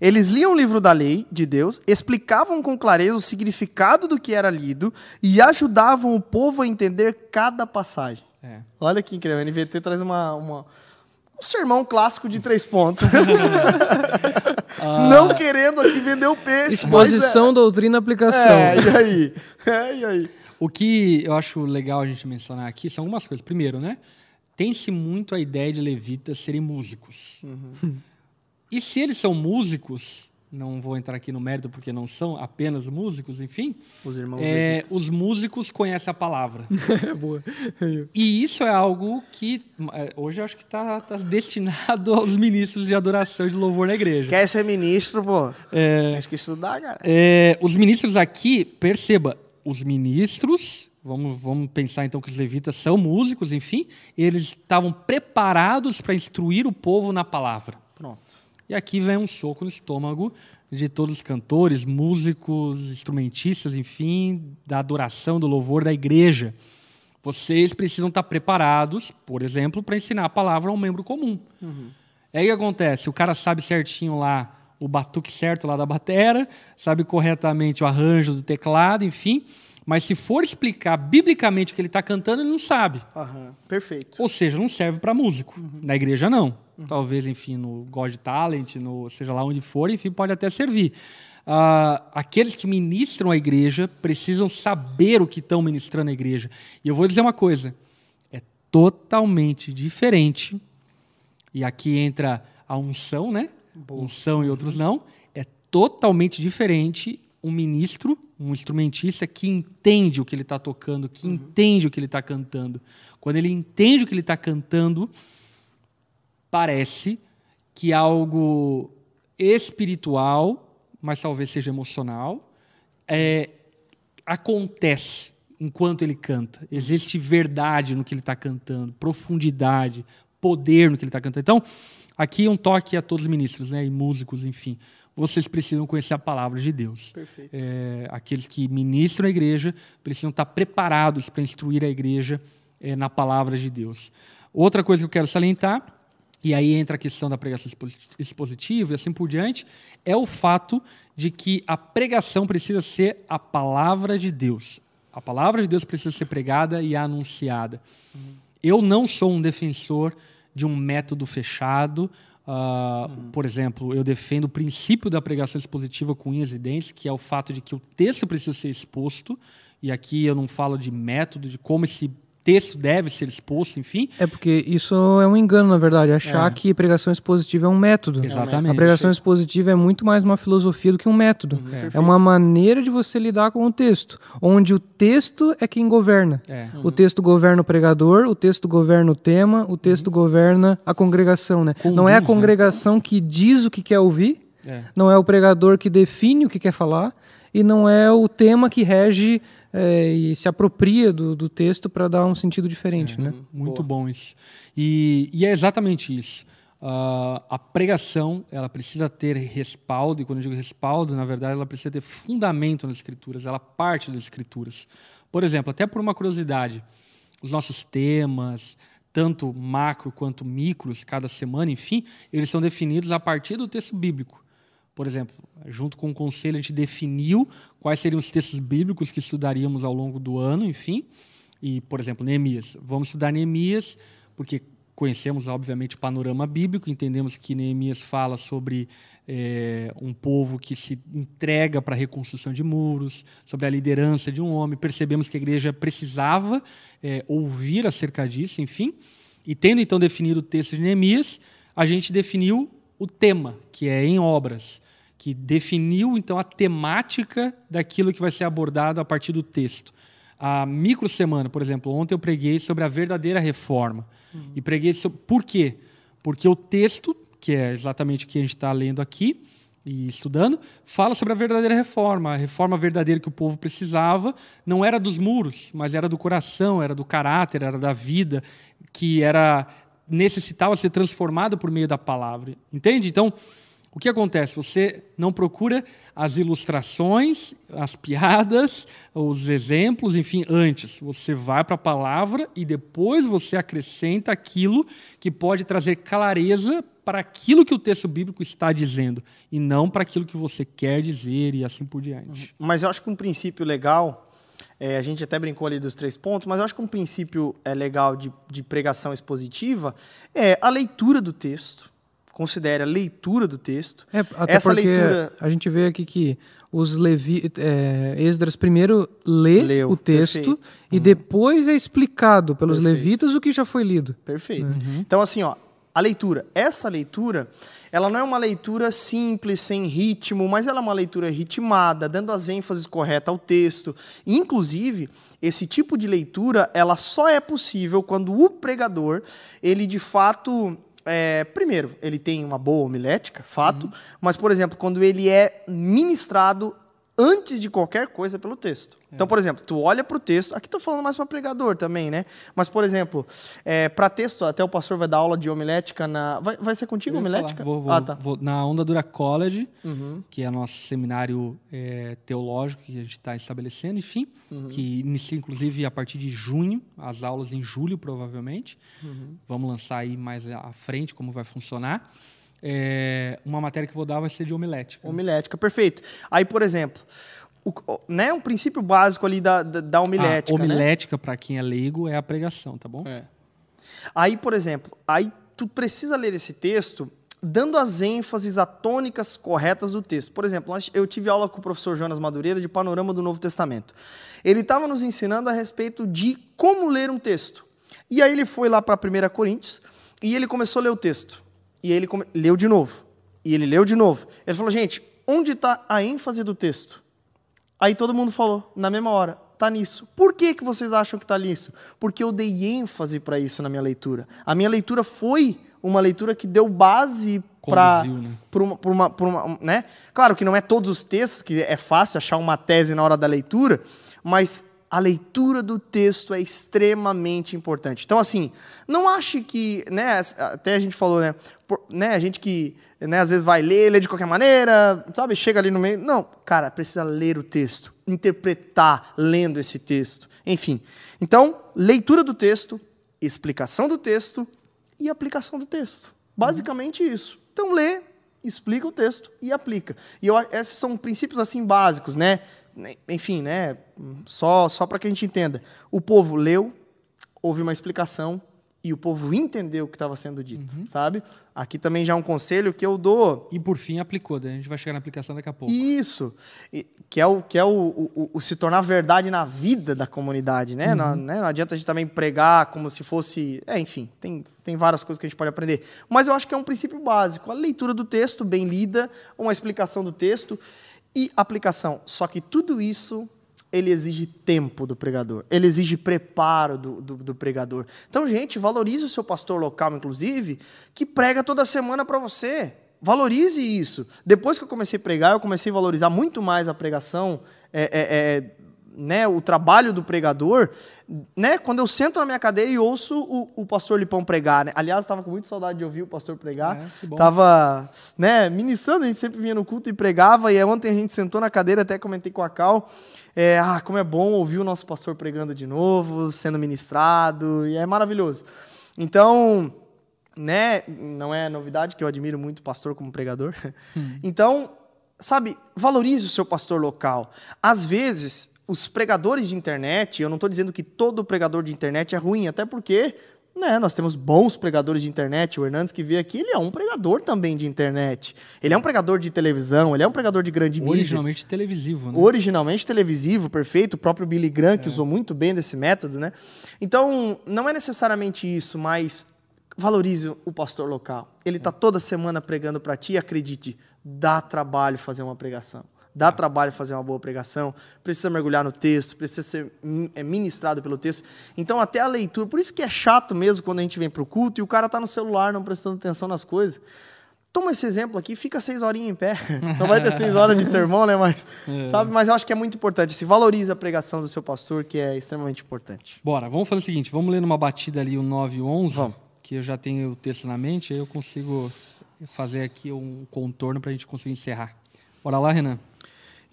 Eles liam o livro da lei de Deus, explicavam com clareza o significado do que era lido e ajudavam o povo a entender cada passagem. É. Olha que incrível, a NVT traz uma, uma- um sermão clássico de três pontos. Não querendo aqui vender o peixe. Exposição, doutrina, aplicação. É, é, e aí? É, e aí? O que eu acho legal a gente mencionar aqui são algumas coisas. Primeiro, né? Tem-se muito a ideia de levitas serem músicos. Uhum. E se eles são músicos, não vou entrar aqui no mérito porque não são apenas músicos, enfim, Os irmãos é, levitas. os músicos conhecem a palavra. É boa. E isso é algo que é, hoje eu acho que está destinado aos ministros de adoração e de louvor na igreja. Quer ser ministro, pô? É, Acho que estudar, cara. É, os ministros aqui, perceba, os ministros, vamos, vamos pensar então que os levitas são músicos, enfim, eles estavam preparados para instruir o povo na palavra. Pronto. E aqui vem um soco no estômago de todos os cantores, músicos, instrumentistas, enfim, da adoração, do louvor da igreja. Vocês precisam estar preparados, por exemplo, para ensinar a palavra a um membro comum. Aí o que acontece? O cara sabe certinho lá o batuque certo lá da batera, sabe corretamente o arranjo do teclado, enfim. Mas se for explicar biblicamente o que ele está cantando, ele não sabe. Aham, perfeito. Ou seja, não serve para músico. Na igreja, não. Talvez, enfim, no God Talent, no, seja lá onde for, enfim, pode até servir. Ah, aqueles que ministram a igreja precisam saber o que estão ministrando a igreja. E eu vou dizer uma coisa: é totalmente diferente. E aqui entra a unção, né? Unção e outros não. É totalmente diferente um ministro, um instrumentista que entende o que ele está tocando, que entende o que ele está cantando. Quando ele entende o que ele está cantando, parece que algo espiritual, mas talvez seja emocional, é, acontece enquanto ele canta. Existe verdade no que ele está cantando, profundidade, poder no que ele está cantando. Então, aqui um toque a todos os ministros né, e músicos, enfim. Vocês precisam conhecer a palavra de Deus. É, aqueles que ministram a igreja precisam estar preparados para instruir a igreja é, na palavra de Deus. Outra coisa que eu quero salientar, e aí entra a questão da pregação exposi- expositiva e assim por diante, é o fato de que a pregação precisa ser a palavra de Deus. A palavra de Deus precisa ser pregada e anunciada. Eu não sou um defensor de um método fechado. Ah, Por exemplo, eu defendo o princípio da pregação expositiva com unhas e dentes, que é o fato de que o texto precisa ser exposto. E aqui eu não falo de método, de como esse texto deve ser exposto, enfim. É porque isso é um engano, na verdade, achar É. que pregação expositiva é um método. Exatamente. A pregação expositiva é muito mais uma filosofia do que um método. É uma maneira de você lidar com o texto, onde o texto é quem governa. É. O texto governa o pregador, o texto governa o tema, o texto governa a congregação, né? Não é a Conduz, né? congregação que diz o que quer ouvir, É. não é o pregador que define o que quer falar, e não é o tema que rege é, e se apropria do, do texto para dar um sentido diferente, né? Muito bom isso. E, e é exatamente isso. Ah, a pregação ela precisa ter respaldo, e quando eu digo respaldo, na verdade, ela precisa ter fundamento nas escrituras, ela parte das escrituras. Por exemplo, até por uma curiosidade, os nossos temas, tanto macro quanto micros, cada semana, enfim, eles são definidos a partir do texto bíblico. Por exemplo, junto com o conselho, a gente definiu quais seriam os textos bíblicos que estudaríamos ao longo do ano, enfim. E, por exemplo, Neemias. Vamos estudar Neemias, porque conhecemos, obviamente, o panorama bíblico, entendemos que Neemias fala sobre é, um povo que se entrega para a reconstrução de muros, sobre a liderança de um homem. Percebemos que a igreja precisava é, ouvir acerca disso, enfim. E tendo então definido o texto de Neemias, a gente definiu o tema, que é em obras, que definiu então a temática daquilo que vai ser abordado a partir do texto. A micro semana, por exemplo, ontem eu preguei sobre a verdadeira reforma. Uhum. E preguei sobre. Por quê? Porque o texto, que é exatamente o que a gente está lendo aqui e estudando, fala sobre a verdadeira reforma. A reforma verdadeira que o povo precisava não era dos muros, mas era do coração, era do caráter, era da vida, que era necessitava ser transformado por meio da palavra. Entende? Então, o que acontece? Você não procura as ilustrações, as piadas, os exemplos, enfim, antes. Você vai para a palavra e depois você acrescenta aquilo que pode trazer clareza para aquilo que o texto bíblico está dizendo e não para aquilo que você quer dizer e assim por diante. Mas eu acho que um princípio legal, é, a gente até brincou ali dos três pontos, mas eu acho que um princípio é legal de, de pregação expositiva é a leitura do texto considere a leitura do texto. É, até Essa leitura. A gente vê aqui que os Levi, é, Esdras primeiro lê Leu, o texto perfeito. e uhum. depois é explicado pelos perfeito. levitas o que já foi lido. Perfeito. Uhum. Então, assim, ó, a leitura. Essa leitura, ela não é uma leitura simples, sem ritmo, mas ela é uma leitura ritmada, dando as ênfases corretas ao texto. Inclusive, esse tipo de leitura, ela só é possível quando o pregador, ele de fato é, primeiro, ele tem uma boa homilética, fato, uhum. mas, por exemplo, quando ele é ministrado antes de qualquer coisa pelo texto. É. Então, por exemplo, tu olha para o texto, aqui estou falando mais para pregador também, né? Mas, por exemplo, é, para texto, até o pastor vai dar aula de homilética na. Vai, vai ser contigo homilética? Vou, vou, ah, tá. vou, na Onda Dura College, uhum. que é nosso seminário é, teológico que a gente está estabelecendo, enfim, uhum. que inicia inclusive a partir de junho, as aulas em julho, provavelmente. Uhum. Vamos lançar aí mais à frente como vai funcionar é, uma matéria que vou dar vai ser de homilética. Homilética, perfeito. Aí, por exemplo, o, né, um princípio básico ali da, da, da homilética. A homilética, né? para quem é leigo, é a pregação, tá bom? É. Aí, por exemplo, aí tu precisa ler esse texto dando as ênfases, as tônicas corretas do texto. Por exemplo, eu tive aula com o professor Jonas Madureira de Panorama do Novo Testamento. Ele estava nos ensinando a respeito de como ler um texto. E aí ele foi lá para 1 Coríntios e ele começou a ler o texto. E ele come... leu de novo. E ele leu de novo. Ele falou, gente, onde está a ênfase do texto? Aí todo mundo falou, na mesma hora, está nisso. Por que, que vocês acham que está nisso? Porque eu dei ênfase para isso na minha leitura. A minha leitura foi uma leitura que deu base para né? uma, uma, uma, né? Claro que não é todos os textos, que é fácil achar uma tese na hora da leitura, mas a leitura do texto é extremamente importante. Então, assim, não ache que, né, até a gente falou, né, por, né a gente que, né, às vezes vai ler, lê de qualquer maneira, sabe, chega ali no meio. Não, cara, precisa ler o texto, interpretar lendo esse texto. Enfim, então, leitura do texto, explicação do texto e aplicação do texto. Basicamente uhum. isso. Então, lê, explica o texto e aplica. E eu, esses são princípios assim básicos, né? Enfim, né, só, só para que a gente entenda. O povo leu, houve uma explicação e o povo entendeu o que estava sendo dito, uhum. sabe? Aqui também já é um conselho que eu dou. E por fim aplicou, a gente vai chegar na aplicação daqui a pouco. Isso, e, que é, o, que é o, o, o, se tornar verdade na vida da comunidade, né? Uhum. Não, né? Não adianta a gente também pregar como se fosse. É, enfim, tem, tem várias coisas que a gente pode aprender. Mas eu acho que é um princípio básico: a leitura do texto bem lida, uma explicação do texto e aplicação. Só que tudo isso ele exige tempo do pregador, ele exige preparo do, do, do, pregador. Então, gente, valorize o seu pastor local, inclusive, que prega toda semana para você. Valorize isso. Depois que eu comecei a pregar, eu comecei a valorizar muito mais a pregação é, é, é, né, o trabalho do pregador, né, quando eu sento na minha cadeira e ouço o, o pastor Lipão pregar. Né? Aliás, estava com muita saudade de ouvir o pastor pregar. Estava é, né, ministrando, a gente sempre vinha no culto e pregava. E ontem a gente sentou na cadeira, até comentei com a Cal. É, ah, como é bom ouvir o nosso pastor pregando de novo, sendo ministrado, e é maravilhoso. Então, né, não é novidade que eu admiro muito o pastor como pregador. Hum. Então, sabe, valorize o seu pastor local. Às vezes, os pregadores de internet, eu não estou dizendo que todo pregador de internet é ruim, até porque né? Nós temos bons pregadores de internet. O Hernandes que veio aqui, ele é um pregador também de internet. Ele é um pregador de televisão, ele é um pregador de grande mídia. Originalmente televisivo, né? Originalmente televisivo, perfeito. O próprio Billy Graham, que usou muito bem desse método, né? Então, não é necessariamente isso, mas valorize o pastor local. Ele está toda semana pregando para ti, acredite, dá trabalho fazer uma pregação. Dá trabalho fazer uma boa pregação, precisa mergulhar no texto, precisa ser é, ministrado pelo texto. Então, até a leitura, por isso que é chato mesmo quando a gente vem para o culto e o cara está no celular não prestando atenção nas coisas. Toma esse exemplo aqui, fica seis horinhas em pé. Não vai ter seis horas de sermão, né? Mas, é. sabe? Mas eu acho que é muito importante. Se valoriza a pregação do seu pastor, que é extremamente importante. Bora, vamos fazer o seguinte: vamos ler numa batida ali o 9 e 11, vamos. que eu já tenho o texto na mente, aí eu consigo fazer aqui um contorno para a gente conseguir encerrar. Bora lá, Renan.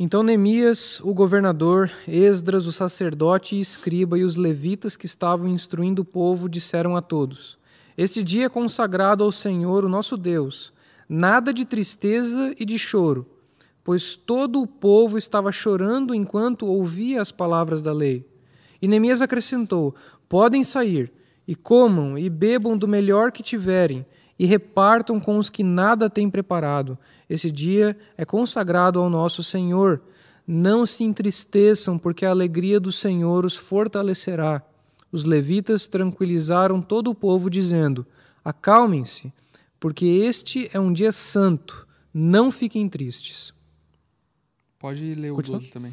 Então Neemias, o governador, Esdras, o sacerdote e escriba e os levitas que estavam instruindo o povo disseram a todos: Este dia é consagrado ao Senhor, o nosso Deus. Nada de tristeza e de choro, pois todo o povo estava chorando enquanto ouvia as palavras da lei. E Neemias acrescentou: Podem sair, e comam e bebam do melhor que tiverem, e repartam com os que nada têm preparado. Esse dia é consagrado ao nosso Senhor. Não se entristeçam, porque a alegria do Senhor os fortalecerá. Os levitas tranquilizaram todo o povo, dizendo: Acalmem-se, porque este é um dia santo. Não fiquem tristes. Pode ler o Continua? 12 também.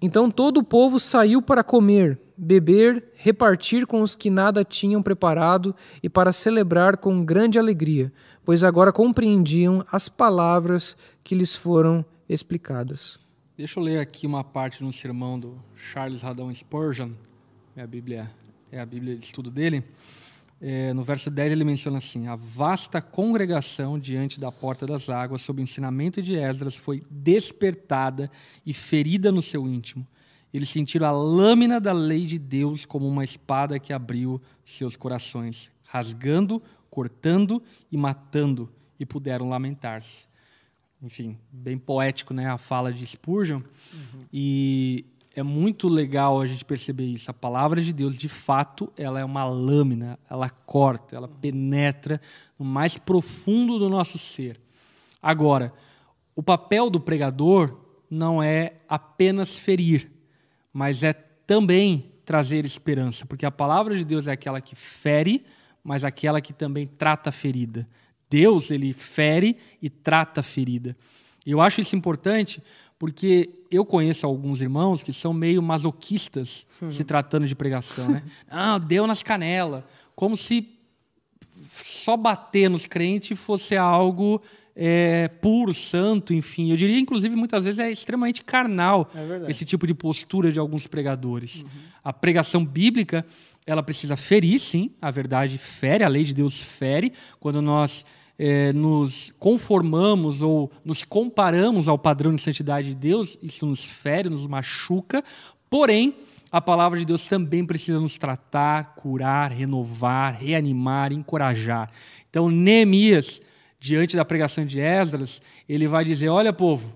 Então todo o povo saiu para comer, beber, repartir com os que nada tinham preparado e para celebrar com grande alegria, pois agora compreendiam as palavras que lhes foram explicadas. Deixa eu ler aqui uma parte de um sermão do Charles Radon Spurgeon, é a Bíblia, é a Bíblia de estudo dele. É, no verso 10 ele menciona assim: A vasta congregação diante da porta das águas, sob o ensinamento de Esdras, foi despertada e ferida no seu íntimo. Eles sentiram a lâmina da lei de Deus como uma espada que abriu seus corações, rasgando, cortando e matando, e puderam lamentar-se. Enfim, bem poético né, a fala de Spurgeon. Uhum. E é muito legal a gente perceber isso. A palavra de Deus, de fato, ela é uma lâmina, ela corta, ela penetra no mais profundo do nosso ser. Agora, o papel do pregador não é apenas ferir, mas é também trazer esperança, porque a palavra de Deus é aquela que fere, mas aquela que também trata a ferida. Deus, ele fere e trata a ferida. Eu acho isso importante porque eu conheço alguns irmãos que são meio masoquistas uhum. se tratando de pregação, né? Ah, deu nas canelas, como se só bater nos crentes fosse algo é, puro, santo, enfim. Eu diria, inclusive, muitas vezes é extremamente carnal é esse tipo de postura de alguns pregadores. Uhum. A pregação bíblica, ela precisa ferir, sim, a verdade fere, a lei de Deus fere. Quando nós é, nos conformamos ou nos comparamos ao padrão de santidade de Deus, isso nos fere, nos machuca, porém, a palavra de Deus também precisa nos tratar, curar, renovar, reanimar, encorajar. Então, Neemias, diante da pregação de Esdras, ele vai dizer: Olha, povo,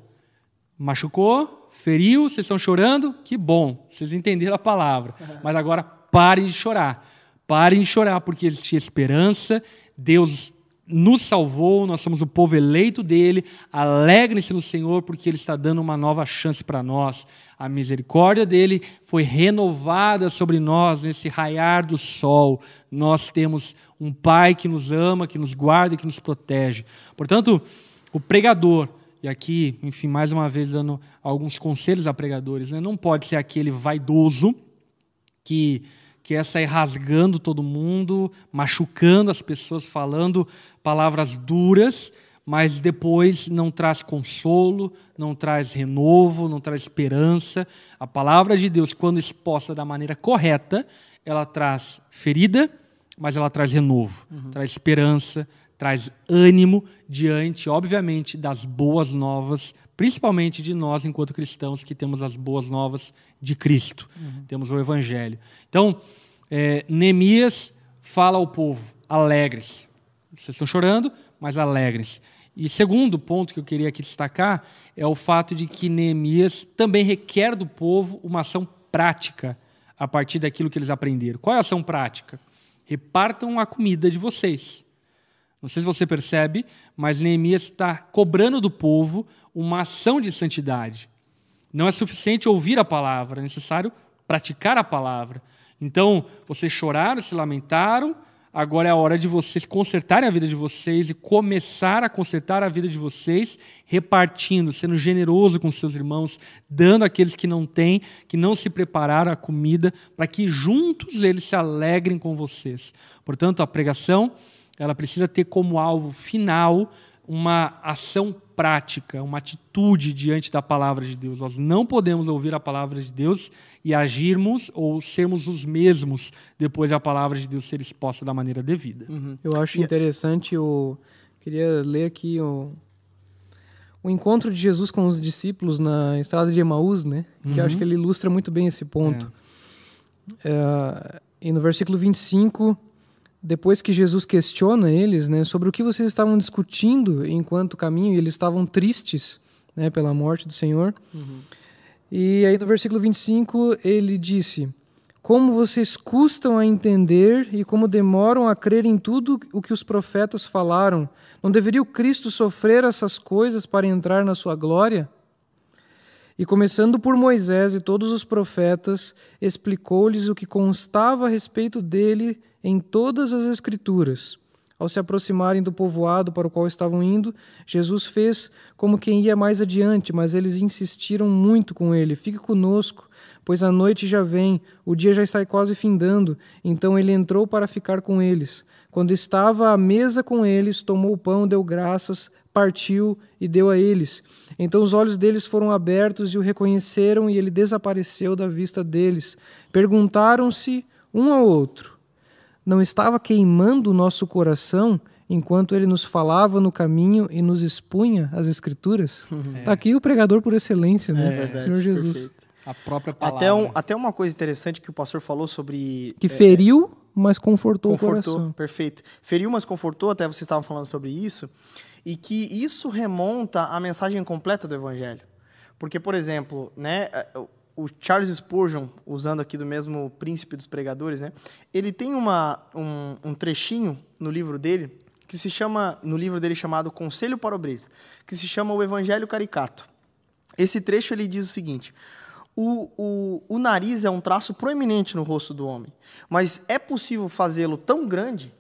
machucou, feriu, vocês estão chorando? Que bom, vocês entenderam a palavra. Mas agora parem de chorar. Parem de chorar, porque existe esperança, Deus nos salvou, nós somos o povo eleito dele. Alegrem-se no Senhor, porque ele está dando uma nova chance para nós. A misericórdia dele foi renovada sobre nós nesse raiar do sol. Nós temos um Pai que nos ama, que nos guarda e que nos protege. Portanto, o pregador, e aqui, enfim, mais uma vez dando alguns conselhos a pregadores, né? não pode ser aquele vaidoso que quer sair rasgando todo mundo, machucando as pessoas, falando palavras duras, mas depois não traz consolo, não traz renovo, não traz esperança. A palavra de Deus, quando exposta da maneira correta, ela traz ferida, mas ela traz renovo, uhum. traz esperança, traz ânimo diante, obviamente, das boas novas, principalmente de nós, enquanto cristãos, que temos as boas novas de Cristo, uhum. temos o Evangelho. Então, é, Neemias fala ao povo: alegres. Vocês estão chorando, mas alegrem-se. E segundo ponto que eu queria aqui destacar é o fato de que Neemias também requer do povo uma ação prática a partir daquilo que eles aprenderam. Qual é a ação prática? repartam a comida de vocês. Não sei se você percebe, mas Neemias está cobrando do povo uma ação de santidade. Não é suficiente ouvir a palavra, é necessário praticar a palavra. Então, vocês choraram, se lamentaram, agora é a hora de vocês consertarem a vida de vocês e começar a consertar a vida de vocês, repartindo, sendo generoso com seus irmãos, dando àqueles que não têm, que não se prepararam a comida, para que juntos eles se alegrem com vocês. Portanto, a pregação, ela precisa ter como alvo final uma ação prática, uma atitude diante da palavra de Deus. Nós não podemos ouvir a palavra de Deus e agirmos ou sermos os mesmos depois da palavra de Deus ser exposta da maneira devida. Uhum. Eu acho interessante o queria ler aqui o o encontro de Jesus com os discípulos na estrada de Emaús, né? Que eu acho que ele ilustra muito bem esse ponto. É. É, e no versículo 25, depois que Jesus questiona eles, né, sobre o que vocês estavam discutindo enquanto caminho, e eles estavam tristes, né, pela morte do Senhor. Uhum. E aí no versículo 25 ele disse: Como vocês custam a entender e como demoram a crer em tudo o que os profetas falaram. Não deveria o Cristo sofrer essas coisas para entrar na sua glória? E começando por Moisés e todos os profetas, explicou-lhes o que constava a respeito dele em todas as Escrituras. Ao se aproximarem do povoado para o qual estavam indo, Jesus fez como quem ia mais adiante, mas eles insistiram muito com ele: Fique conosco, pois a noite já vem, o dia já está quase findando. Então ele entrou para ficar com eles. Quando estava à mesa com eles, tomou o pão, deu graças, partiu e deu a eles. Então os olhos deles foram abertos e o reconheceram, e ele desapareceu da vista deles. Perguntaram-se um ao outro não estava queimando o nosso coração enquanto ele nos falava no caminho e nos expunha as escrituras? Está uhum. é. aqui o pregador por excelência, né? É verdade, Senhor Jesus. Perfeito. A própria palavra. Até, um, até uma coisa interessante que o pastor falou sobre... Que é, feriu, mas confortou, confortou o coração. Perfeito. Feriu, mas confortou, até vocês estavam falando sobre isso. E que isso remonta à mensagem completa do evangelho. Porque, por exemplo, né, o Charles Spurgeon, usando aqui do mesmo príncipe dos pregadores, né? Ele tem uma, um, um, trechinho no livro dele que se chama, no livro dele chamado Conselho para Obreiros, que se chama o Evangelho Caricato. Esse trecho ele diz o seguinte: o, o, o nariz é um traço proeminente no rosto do homem, mas é possível fazê-lo tão grande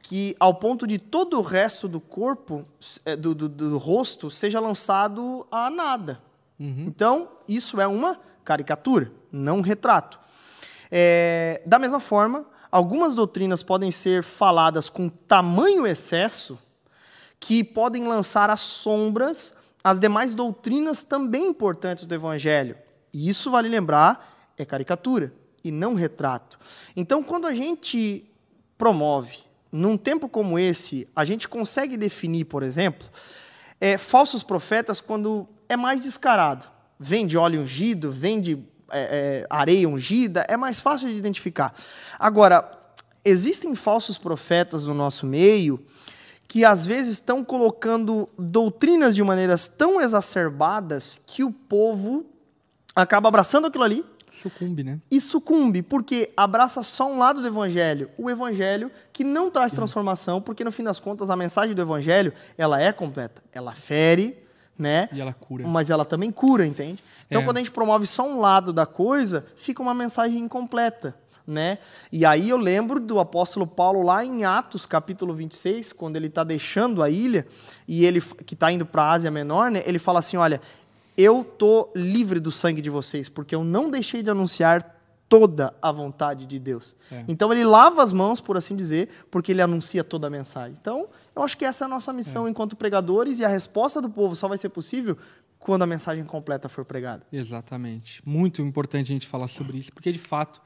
que ao ponto de todo o resto do corpo, é, do, do, do rosto, seja lançado a nada. Uhum. Então, isso é uma caricatura, não retrato. É, da mesma forma, algumas doutrinas podem ser faladas com tamanho excesso que podem lançar as sombras às demais doutrinas também importantes do Evangelho. E isso, vale lembrar, é caricatura e não retrato. Então, quando a gente promove, num tempo como esse, a gente consegue definir, por exemplo, é, falsos profetas quando é mais descarado vende óleo ungido, vende é, é, areia ungida, é mais fácil de identificar. Agora, existem falsos profetas no nosso meio que às vezes estão colocando doutrinas de maneiras tão exacerbadas que o povo acaba abraçando aquilo ali. Sucumbe, né? E sucumbe, porque abraça só um lado do evangelho, o evangelho que não traz transformação, porque no fim das contas a mensagem do evangelho, ela é completa. Ela fere, né? E ela cura. Mas ela também cura, entende? Então, é. quando a gente promove só um lado da coisa, fica uma mensagem incompleta. Né? E aí eu lembro do apóstolo Paulo lá em Atos, capítulo 26, quando ele está deixando a ilha, e ele que está indo para a Ásia Menor, né? ele fala assim: olha, eu tô livre do sangue de vocês, porque eu não deixei de anunciar toda a vontade de Deus. É. Então ele lava as mãos, por assim dizer, porque ele anuncia toda a mensagem. Então, eu acho que essa é a nossa missão é. enquanto pregadores e a resposta do povo só vai ser possível quando a mensagem completa for pregada. Exatamente. Muito importante a gente falar sobre isso, porque de fato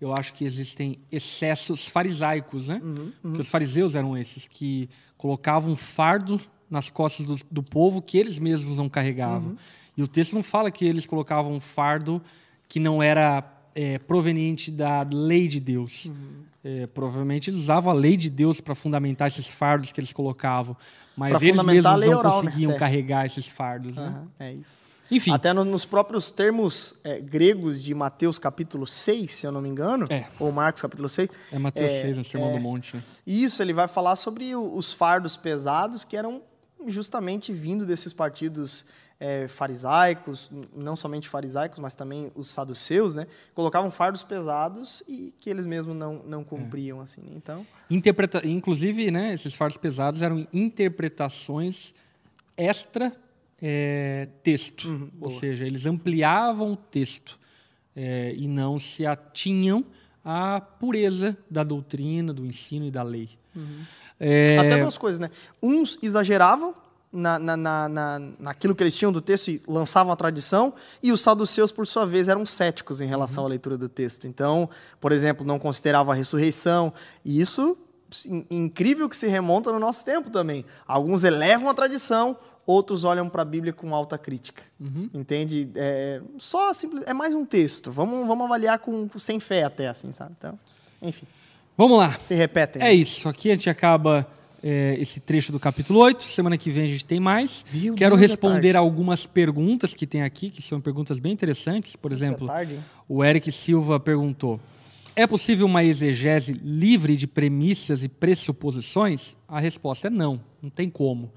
eu acho que existem excessos farisaicos, né? Uhum, uhum. Os fariseus eram esses que colocavam fardo nas costas do, do povo que eles mesmos não carregavam. Uhum. E o texto não fala que eles colocavam um fardo que não era é, proveniente da lei de Deus. Uhum. É, provavelmente eles usavam a lei de Deus para fundamentar esses fardos que eles colocavam, mas pra eles mesmos não oral, né? conseguiam né? carregar esses fardos. Uhum. Né? É isso. Enfim. Até no- nos próprios termos é, gregos de Mateus capítulo 6, se eu não me engano, É. ou Marcos capítulo 6, É Mateus É, 6, no Sermão do Monte. né? isso ele vai falar sobre o- os fardos pesados que eram justamente vindo desses partidos é, farisaicos, não somente farisaicos, mas também os saduceus, né? Colocavam fardos pesados e que eles mesmos não, não cumpriam, assim. né? Então, Interpreta... Inclusive, né, esses fardos pesados eram interpretações extra é, texto. Uhum, Ou seja, eles ampliavam o texto é, e não se atinham à pureza da doutrina, do ensino e da lei. É, Até duas coisas, né? Uns exageravam na, na, na, na- naquilo que eles tinham do texto e lançavam a tradição, e os saduceus, por sua vez, eram céticos em relação à leitura do texto. Então, por exemplo, não consideravam a ressurreição, e isso in- incrível que se remonta no nosso tempo também. Alguns elevam a tradição, outros olham para a Bíblia com alta crítica. Entende? É, só simples, é mais um texto. Vamos, vamos avaliar com, sem fé até, assim, sabe? Então, enfim, Vamos lá. se repetem. É isso. Aqui a gente acaba é, esse trecho do capítulo 8. Semana que vem a gente tem mais. Meu Quero Deus, responder algumas perguntas que tem aqui, que são perguntas bem interessantes. Por exemplo, tarde, o Eric Silva perguntou: É possível uma exegese livre de premissas e pressuposições? A resposta é não, não tem como.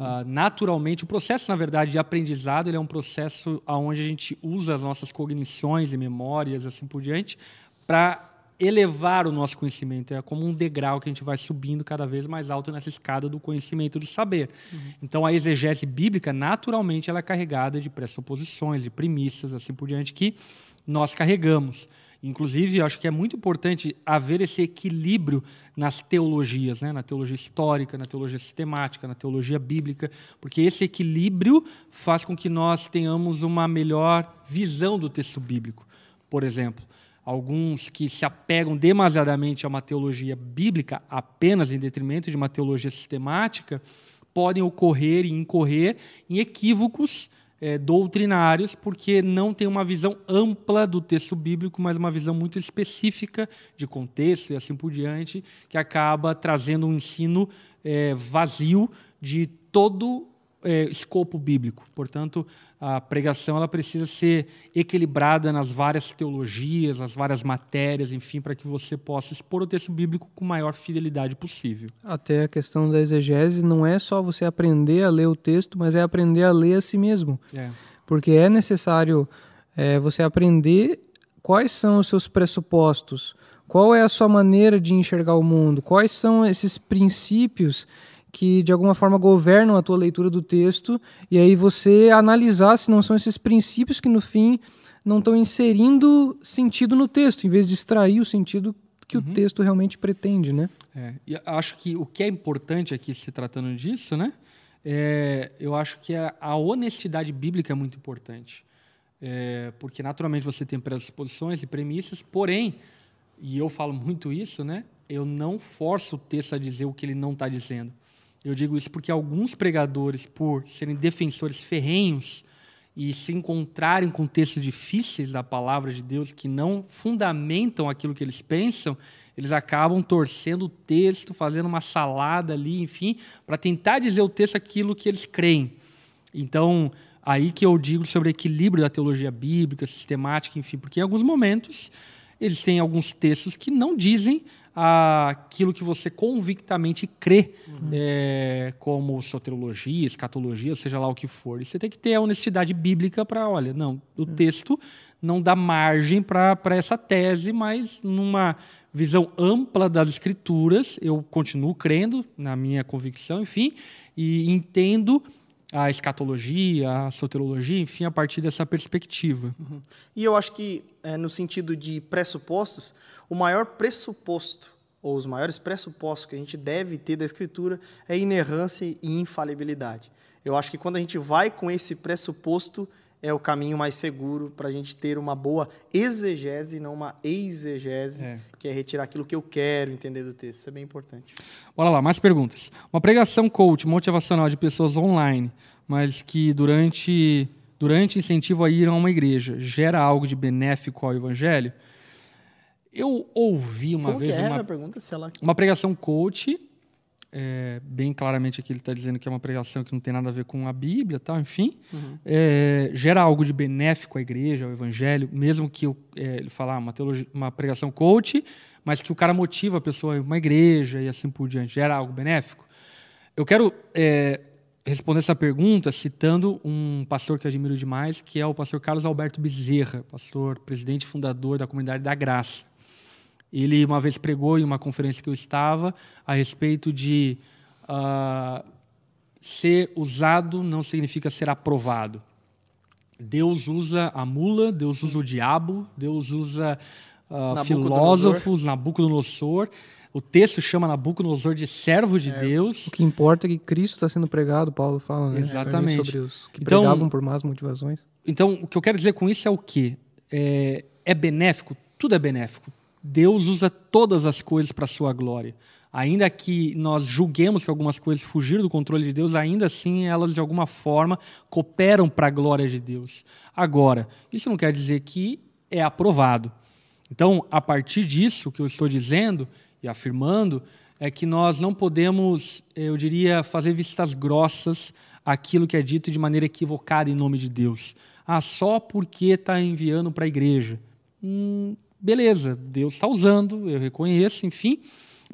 Ah, naturalmente, o processo, na verdade, de aprendizado ele é um processo onde a gente usa as nossas cognições e memórias, assim por diante, para elevar o nosso conhecimento. É como um degrau que a gente vai subindo cada vez mais alto nessa escada do conhecimento do saber. Então, a exegese bíblica, naturalmente, ela é carregada de pressuposições, de premissas, assim por diante, que nós carregamos. Inclusive, eu acho que é muito importante haver esse equilíbrio nas teologias, né? na teologia histórica, na teologia sistemática, na teologia bíblica, porque esse equilíbrio faz com que nós tenhamos uma melhor visão do texto bíblico. Por exemplo, alguns que se apegam demasiadamente a uma teologia bíblica apenas em detrimento de uma teologia sistemática podem ocorrer e incorrer em equívocos eh, doutrinários porque não tem uma visão ampla do texto bíblico, mas uma visão muito específica de contexto e assim por diante, que acaba trazendo um ensino eh, vazio de todo é, escopo bíblico. Portanto, a pregação ela precisa ser equilibrada nas várias teologias, nas várias matérias, enfim, para que você possa expor o texto bíblico com maior fidelidade possível. Até a questão da exegese não é só você aprender a ler o texto, mas é aprender a ler a si mesmo. É. Porque é necessário é, você aprender quais são os seus pressupostos, qual é a sua maneira de enxergar o mundo, quais são esses princípios que de alguma forma governam a tua leitura do texto, e aí você analisar se não são esses princípios que no fim não estão inserindo sentido no texto, em vez de extrair o sentido que o texto realmente pretende, né? É, e acho que o que é importante aqui se tratando disso, né? É, eu acho que a, a honestidade bíblica é muito importante. É, porque naturalmente você tem pressuposições e premissas, porém, e eu falo muito isso, né? Eu não forço o texto a dizer o que ele não está dizendo. Eu digo isso porque alguns pregadores, por serem defensores ferrenhos e se encontrarem com textos difíceis da palavra de Deus que não fundamentam aquilo que eles pensam, eles acabam torcendo o texto, fazendo uma salada ali, enfim, para tentar dizer o texto aquilo que eles creem. Então, aí que eu digo sobre equilíbrio da teologia bíblica, sistemática, enfim, porque em alguns momentos eles têm alguns textos que não dizem aquilo que você convictamente crê, é, como soteriologia, escatologia, seja lá o que for. E você tem que ter a honestidade bíblica para, olha, não, o texto não dá margem para essa tese, mas numa visão ampla das escrituras, eu continuo crendo na minha convicção, enfim, e entendo a escatologia, a soterologia, enfim, a partir dessa perspectiva. E eu acho que, é, no sentido de pressupostos, o maior pressuposto, ou os maiores pressupostos que a gente deve ter da Escritura é inerrância e infalibilidade. Eu acho que quando a gente vai com esse pressuposto, é o caminho mais seguro para a gente ter uma boa exegese não uma exegese, É. que é retirar aquilo que eu quero entender do texto. Isso é bem importante. Bora lá, mais perguntas. Uma pregação coach motivacional de pessoas online, mas que durante, durante incentivo a ir a uma igreja, gera algo de benéfico ao evangelho? Eu ouvi uma Como vez que é uma, pergunta? Se ela... uma pregação coach é, bem claramente aqui ele está dizendo que é uma pregação que não tem nada a ver com a Bíblia, tal, enfim, uhum. é, gera algo de benéfico à igreja, ao evangelho, mesmo que eu, é, ele falar uma, teologia, uma pregação coach, mas que o cara motiva a pessoa a ir uma igreja e assim por diante, gera algo benéfico. Eu quero é, responder essa pergunta citando um pastor que eu admiro demais, que é o pastor Carlos Alberto Bezerra, pastor, presidente e fundador da Comunidade da Graça. Ele uma vez pregou em uma conferência que eu estava a respeito de uh, ser usado não significa ser aprovado. Deus usa a mula, Deus usa o diabo, Deus usa uh, filósofos, Nabucodonosor. O texto chama Nabucodonosor de servo de é, Deus. O que importa é que Cristo está sendo pregado, Paulo fala, né? Exatamente. Sobre os que então, pregavam por más motivações. Então, o que eu quero dizer com isso é o quê? É, é benéfico? Tudo é benéfico. Deus usa todas as coisas para a sua glória. Ainda que nós julguemos que algumas coisas fugiram do controle de Deus, ainda assim elas de alguma forma cooperam para a glória de Deus. Agora, isso não quer dizer que é aprovado. Então, a partir disso que eu estou dizendo e afirmando, é que nós não podemos, eu diria, fazer vistas grossas aquilo que é dito de maneira equivocada em nome de Deus. Ah, só porque está enviando para a igreja. Hum, beleza, Deus está usando, eu reconheço, enfim,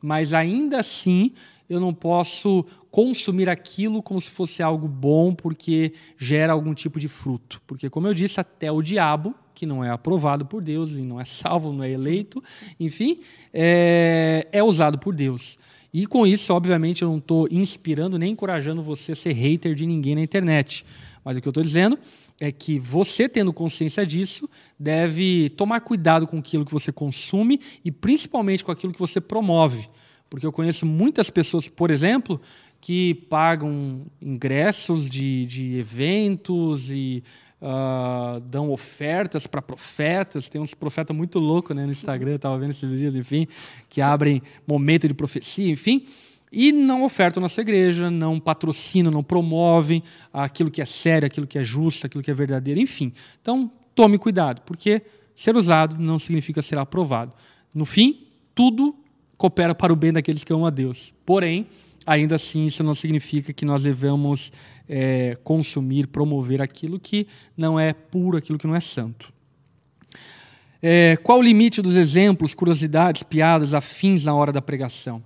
mas ainda assim eu não posso consumir aquilo como se fosse algo bom porque gera algum tipo de fruto. Porque, como eu disse, até o diabo, que não é aprovado por Deus e não é salvo, não é eleito, enfim, é, é usado por Deus. E com isso, obviamente, eu não estou inspirando nem encorajando você a ser hater de ninguém na internet. Mas o que eu estou dizendo é que você, tendo consciência disso, deve tomar cuidado com aquilo que você consome e principalmente com aquilo que você promove. Porque eu conheço muitas pessoas, por exemplo, que pagam ingressos de, de eventos e uh, dão ofertas para profetas. Tem uns profetas muito loucos né, no Instagram, estava vendo esses dias, enfim, que abrem momento de profecia, enfim e não ofertam na sua igreja, não patrocinam, não promovem aquilo que é sério, aquilo que é justo, aquilo que é verdadeiro, enfim. Então, tome cuidado, porque ser usado não significa ser aprovado. No fim, tudo coopera para o bem daqueles que amam a Deus. Porém, ainda assim, isso não significa que nós devemos é, consumir, promover aquilo que não é puro, aquilo que não é santo. É, qual o limite dos exemplos, curiosidades, piadas, afins na hora da pregação?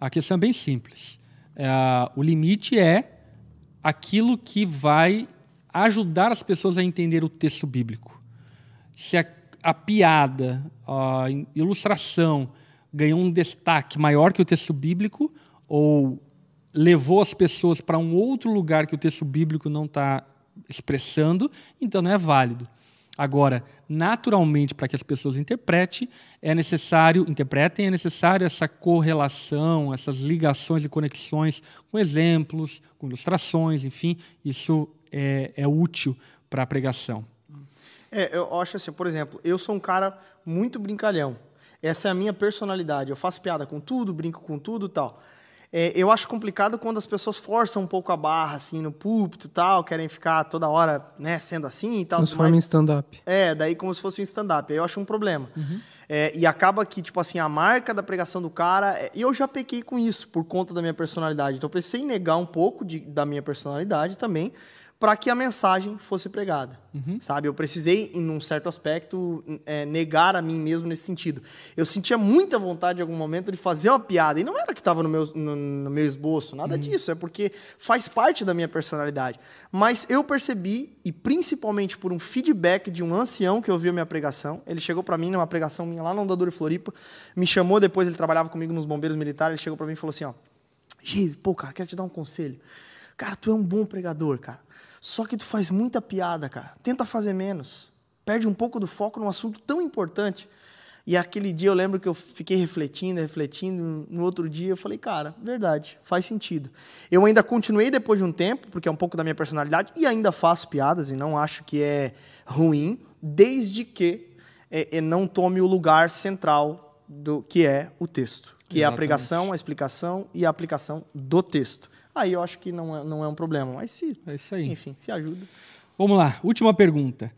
A questão é bem simples. É, o limite é aquilo que vai ajudar as pessoas a entender o texto bíblico. Se a, a piada, a ilustração ganhou um destaque maior que o texto bíblico, ou levou as pessoas para um outro lugar que o texto bíblico não está expressando, então não é válido. Agora, naturalmente, para que as pessoas interpretem, é necessário, interpretem, é necessário essa correlação, essas ligações e conexões com exemplos, com ilustrações, enfim, isso é, é útil para a pregação. É, eu acho assim, por exemplo, eu sou um cara muito brincalhão. Essa é a minha personalidade. Eu faço piada com tudo, brinco com tudo, tal. É, eu acho complicado quando as pessoas forçam um pouco a barra, assim, no púlpito e tal, querem ficar toda hora, né, sendo assim e tal. Transforma em stand-up. É, daí como se fosse um stand-up. Aí eu acho um problema. Uhum. É, e acaba que, tipo assim, a marca da pregação do cara... É, e eu já pequei com isso, por conta da minha personalidade. Então eu precisei negar um pouco de, da minha personalidade também, para que a mensagem fosse pregada, uhum. sabe? Eu precisei, em um certo aspecto, é, negar a mim mesmo nesse sentido. Eu sentia muita vontade, em algum momento, de fazer uma piada, e não era que estava no meu, no, no, meu esboço, nada uhum. disso, é porque faz parte da minha personalidade. Mas eu percebi, e principalmente por um feedback de um ancião que ouviu a minha pregação, ele chegou para mim numa pregação minha lá no Andador Floripa, me chamou, depois ele trabalhava comigo nos bombeiros militares, ele chegou para mim e falou assim, ó, Giz, pô, cara, quero te dar um conselho. Cara, tu é um bom pregador, cara. Só que tu faz muita piada, cara. Tenta fazer menos. Perde um pouco do foco num assunto tão importante. E aquele dia eu lembro que eu fiquei refletindo, refletindo. No outro dia eu falei, cara, verdade, faz sentido. Eu ainda continuei depois de um tempo, porque é um pouco da minha personalidade, e ainda faço piadas, e não acho que é ruim, desde que é, é não tome o lugar central do que é o texto, que Exatamente. é a pregação, a explicação e a aplicação do texto aí eu acho que não é, não é um problema. Mas se, é isso aí. enfim, se ajuda. Vamos lá, última pergunta.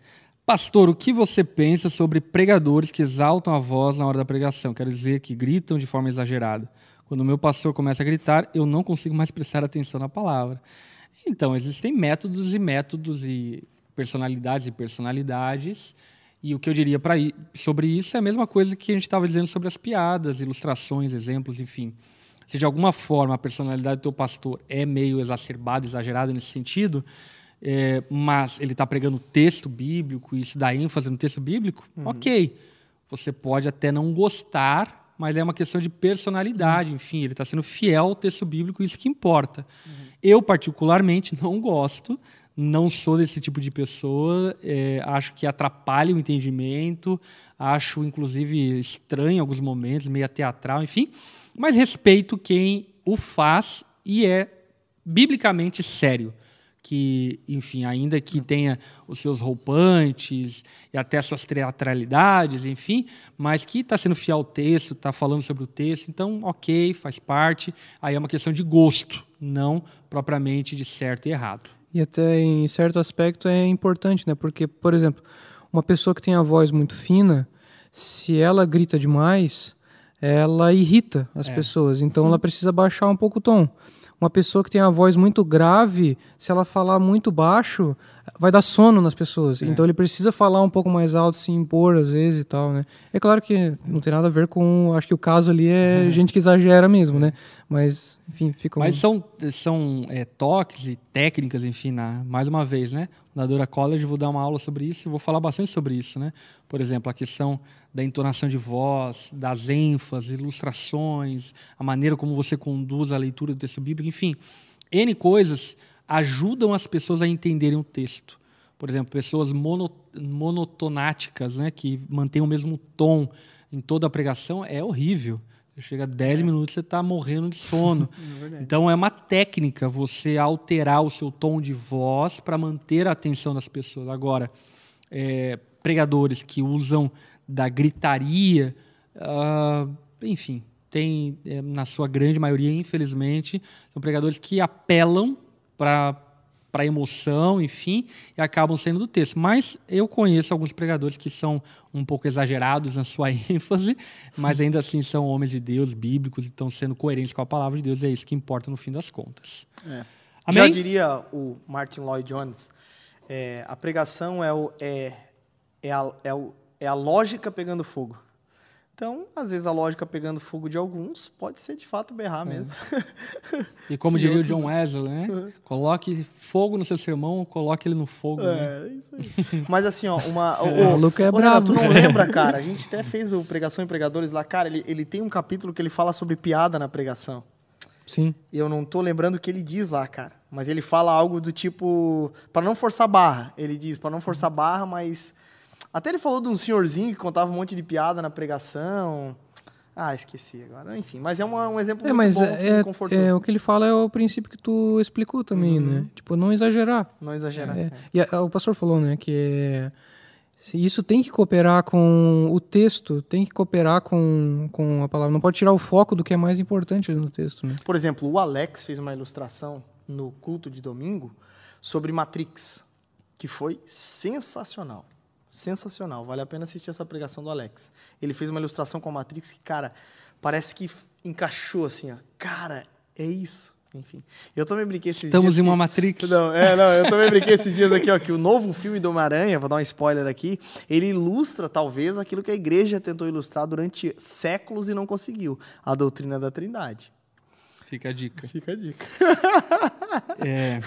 Pastor, o que você pensa sobre pregadores que exaltam a voz na hora da pregação? Quero dizer, que gritam de forma exagerada. Quando o meu pastor começa a gritar, eu não consigo mais prestar atenção na palavra. Então, existem métodos e métodos e personalidades e personalidades. E o que eu diria para sobre isso é a mesma coisa que a gente estava dizendo sobre as piadas, ilustrações, exemplos, enfim. Se de alguma forma a personalidade do teu pastor é meio exacerbada, exagerada nesse sentido, é, mas ele está pregando texto bíblico e isso dá ênfase no texto bíblico, uhum. ok. Você pode até não gostar, mas é uma questão de personalidade, uhum. enfim, ele está sendo fiel ao texto bíblico, isso que importa. Uhum. Eu, particularmente, não gosto, não sou desse tipo de pessoa, é, acho que atrapalha o entendimento, acho, inclusive, estranho em alguns momentos, meio teatral, enfim, mas respeito quem o faz e é biblicamente sério que, enfim, ainda que tenha os seus roupantes e até suas teatralidades, enfim, mas que está sendo fiel ao texto, está falando sobre o texto, então, ok, faz parte. Aí é uma questão de gosto, não propriamente de certo e errado. E até em certo aspecto é importante, né? Porque, por exemplo, uma pessoa que tem a voz muito fina, se ela grita demais, ela irrita as é. pessoas. Então, ela precisa baixar um pouco o tom uma pessoa que tem a voz muito grave, se ela falar muito baixo, vai dar sono nas pessoas. É. Então ele precisa falar um pouco mais alto, se impor às vezes e tal, né? É claro que não tem nada a ver com, acho que o caso ali é, é. gente que exagera mesmo, né? Mas, enfim, fica Mas são, são é, toques e técnicas, enfim, na, mais uma vez, né? Na Dora College vou dar uma aula sobre isso e vou falar bastante sobre isso, né? Por exemplo, a questão da entonação de voz, das ênfases, ilustrações, a maneira como você conduz a leitura do texto bíblico, enfim, N coisas ajudam as pessoas a entenderem o texto. Por exemplo, pessoas mono, monotonáticas, né, que mantêm o mesmo tom em toda a pregação, é horrível. Chega a 10 é. minutos você está morrendo de sono. É então é uma técnica você alterar o seu tom de voz para manter a atenção das pessoas. Agora, é, pregadores que usam da gritaria, uh, enfim, tem, é, na sua grande maioria, infelizmente, são pregadores que apelam para para emoção, enfim, e acabam sendo do texto. Mas eu conheço alguns pregadores que são um pouco exagerados na sua ênfase, mas ainda assim são homens de Deus, bíblicos, e estão sendo coerentes com a palavra de Deus, e é isso que importa no fim das contas. É. Já diria o Martin Lloyd Jones, é, a pregação é, o, é, é, a, é o, é a lógica pegando fogo. Então, às vezes a lógica pegando fogo de alguns pode ser de fato berrar é. mesmo. E como e diria outros... o John Wesley, né? Uhum. Coloque fogo no seu sermão, coloque ele no fogo. É, né? isso aí. Mas assim, ó, uma. é, o, o Luca é brabo. tu não lembra, cara? A gente até fez o Pregação em Pregadores lá, cara, ele, ele tem um capítulo que ele fala sobre piada na pregação. Sim. E eu não tô lembrando o que ele diz lá, cara. Mas ele fala algo do tipo. para não forçar barra. Ele diz, para não forçar barra, mas até ele falou de um senhorzinho que contava um monte de piada na pregação. Ah, esqueci agora. Enfim, mas é uma, um exemplo é, muito mas bom é, que me É, o que ele fala é o princípio que tu explicou também, uhum. né? Tipo, não exagerar. Não exagerar. É. É. E a, o pastor falou, né, que isso tem que cooperar com o texto, tem que cooperar com, com a palavra. Não pode tirar o foco do que é mais importante no texto, né? Por exemplo, o Alex fez uma ilustração no culto de domingo sobre Matrix, que foi sensacional sensacional. Vale a pena assistir essa pregação do Alex. Ele fez uma ilustração com a Matrix que, cara, parece que encaixou assim, ó. Cara, é isso. Enfim, eu também brinquei esses Estamos dias. Estamos em uma. Matrix. Não, é, não, eu também brinquei esses dias aqui, ó, que o novo filme do Homem-Aranha, vou dar um spoiler aqui, ele ilustra, talvez, aquilo que a igreja tentou ilustrar durante séculos e não conseguiu: a doutrina da Trindade. Fica a dica. Fica a dica. É.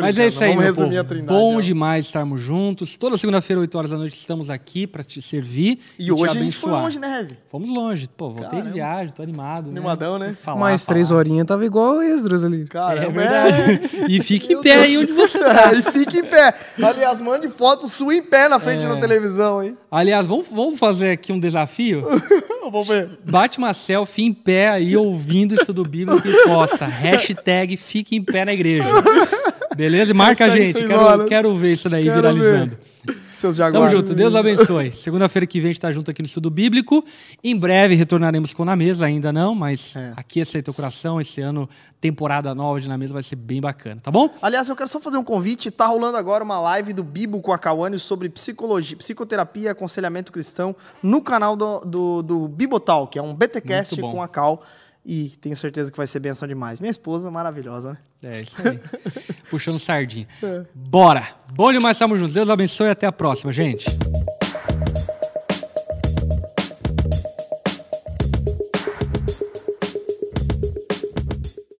Mas é isso aí, Vamos resumir povo. a trindade. Bom ó. demais estarmos juntos. Toda segunda-feira, 8 horas da noite, estamos aqui para te servir e, e hoje te a gente foi longe, né, Heavy? Fomos longe. Pô, voltei Caramba. de viagem, tô animado. Né? Animadão, né? né? Falar, Mais falar. três horinhas tava igual o Esdras ali. Cara, é verdade. É. E fique em pé Deus. aí onde você tá. e fique em pé. Aliás, mande foto sua em pé na frente é. da televisão, hein? Aliás, vamos, vamos fazer aqui um desafio? Vamos ver. Bate uma selfie em pé aí, ouvindo isso do Bíblia e posta. Hashtag fique em pé na igreja. Beleza? E marca a gente. Quero, quero, ver isso daí quero viralizando. Ver. Seus jaguares. Tamo junto. Deus abençoe. Segunda-feira que vem a gente tá junto aqui no Estudo Bíblico. Em breve retornaremos com Na Mesa, ainda não, mas é. aqui aceita o coração. Esse ano, temporada nova de Na Mesa vai ser bem bacana, tá bom? Aliás, eu quero só fazer um convite. Tá rolando agora uma live do Bibo com a Cauane sobre psicologia, psicoterapia e aconselhamento cristão no canal do, do, do Bibotal, que é um BTcast com a Cal. E tenho certeza que vai ser benção demais. Minha esposa, maravilhosa, né? É isso aí. Puxando sardinha. Bora! Bom demais, estamos juntos. Deus abençoe e até a próxima, gente.